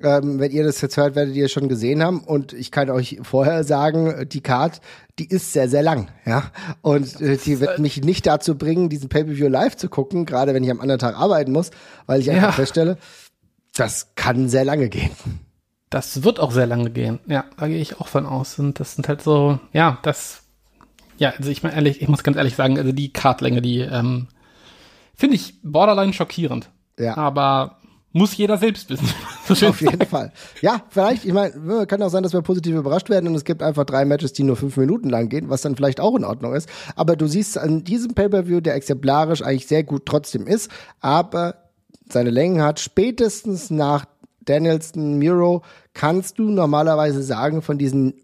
Speaker 2: Ähm, wenn ihr das jetzt hört, werdet ihr es schon gesehen haben. Und ich kann euch vorher sagen, die Card, die ist sehr, sehr lang, ja. Und äh, die wird mich nicht dazu bringen, diesen Pay-Per-View live zu gucken, gerade wenn ich am anderen Tag arbeiten muss, weil ich einfach
Speaker 3: Ja.
Speaker 2: feststelle, das kann sehr lange gehen.
Speaker 3: Das wird auch sehr lange gehen. Ja, da gehe ich auch von aus. Und das sind halt so, ja, das, ja, also ich meine ehrlich, ich muss ganz ehrlich sagen, also die Kartlänge, die ähm, finde ich borderline schockierend.
Speaker 2: Ja.
Speaker 3: Aber muss jeder selbst wissen. So
Speaker 2: Auf jeden Fall. Ja, vielleicht, ich meine, kann auch sein, dass wir positiv überrascht werden und es gibt einfach drei Matches, die nur fünf Minuten lang gehen, was dann vielleicht auch in Ordnung ist. Aber du siehst an diesem Pay-Per-View, der exemplarisch eigentlich sehr gut trotzdem ist, aber seine Längen hat, spätestens nach Danielson, Miro, kannst du normalerweise sagen, von diesen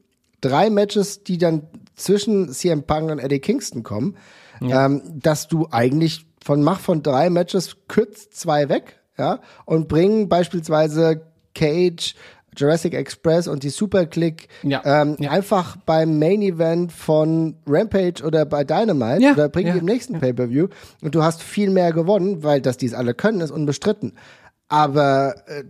Speaker 2: drei Matches, die dann zwischen CM Punk und Eddie Kingston kommen, ähm, dass du eigentlich von mach von drei Matches kürzt zwei weg, ja, und bring beispielsweise Cage, Jurassic Express und die Super Click
Speaker 3: Ja,
Speaker 2: ähm,
Speaker 3: ja.
Speaker 2: einfach beim Main Event von Rampage oder bei Dynamite
Speaker 3: Ja,
Speaker 2: oder bring
Speaker 3: ja,
Speaker 2: die im nächsten Pay-Per-View und du hast viel mehr gewonnen, weil dass die es alle können, ist unbestritten. Aber äh,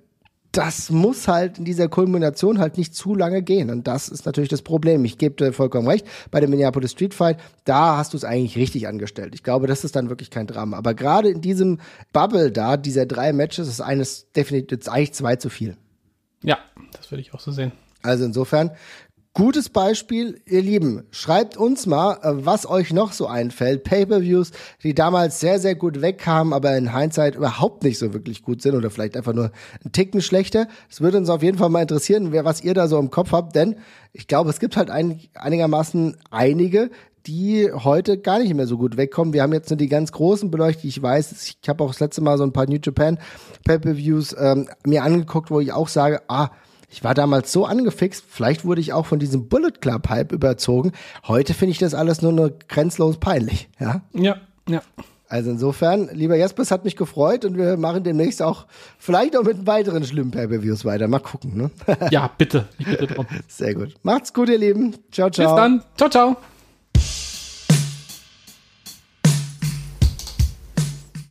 Speaker 2: das muss halt in dieser Kulmination halt nicht zu lange gehen. Und das ist natürlich das Problem. Ich gebe dir vollkommen recht. Bei dem Minneapolis Street Fight, da hast du es eigentlich richtig angestellt. Ich glaube, das ist dann wirklich kein Drama. Aber gerade in diesem Bubble da, dieser drei Matches, ist eines definitiv ist eigentlich zwei zu viel.
Speaker 3: Ja, das würde ich auch so sehen.
Speaker 2: Also insofern, gutes Beispiel, ihr Lieben. Schreibt uns mal, äh, was euch noch so einfällt. Pay-per-Views, die damals sehr, sehr gut wegkamen, aber in Hindsight überhaupt nicht so wirklich gut sind oder vielleicht einfach nur einen Ticken schlechter. Es würde uns auf jeden Fall mal interessieren, was ihr da so im Kopf habt, denn ich glaube, es gibt halt ein, einigermaßen einige, die heute gar nicht mehr so gut wegkommen. Wir haben jetzt nur die ganz großen beleuchtet. Ich weiß, ich habe auch das letzte Mal so ein paar New Japan Pay-per-Views ähm, mir angeguckt, wo ich auch sage, ah, Ich war damals so angefixt, vielleicht wurde ich auch von diesem Bullet Club Hype überzogen. Heute finde ich das alles nur noch grenzlos peinlich, ja?
Speaker 3: Ja, ja.
Speaker 2: Also insofern, lieber Jasper, es hat mich gefreut und wir machen demnächst auch vielleicht auch mit weiteren schlimmen Pay-Per-Views weiter. Mal gucken, ne?
Speaker 3: Ja, bitte. Ich bitte drum.
Speaker 2: Sehr gut. Macht's gut, ihr Lieben. Ciao, ciao.
Speaker 3: Bis dann. Ciao, ciao.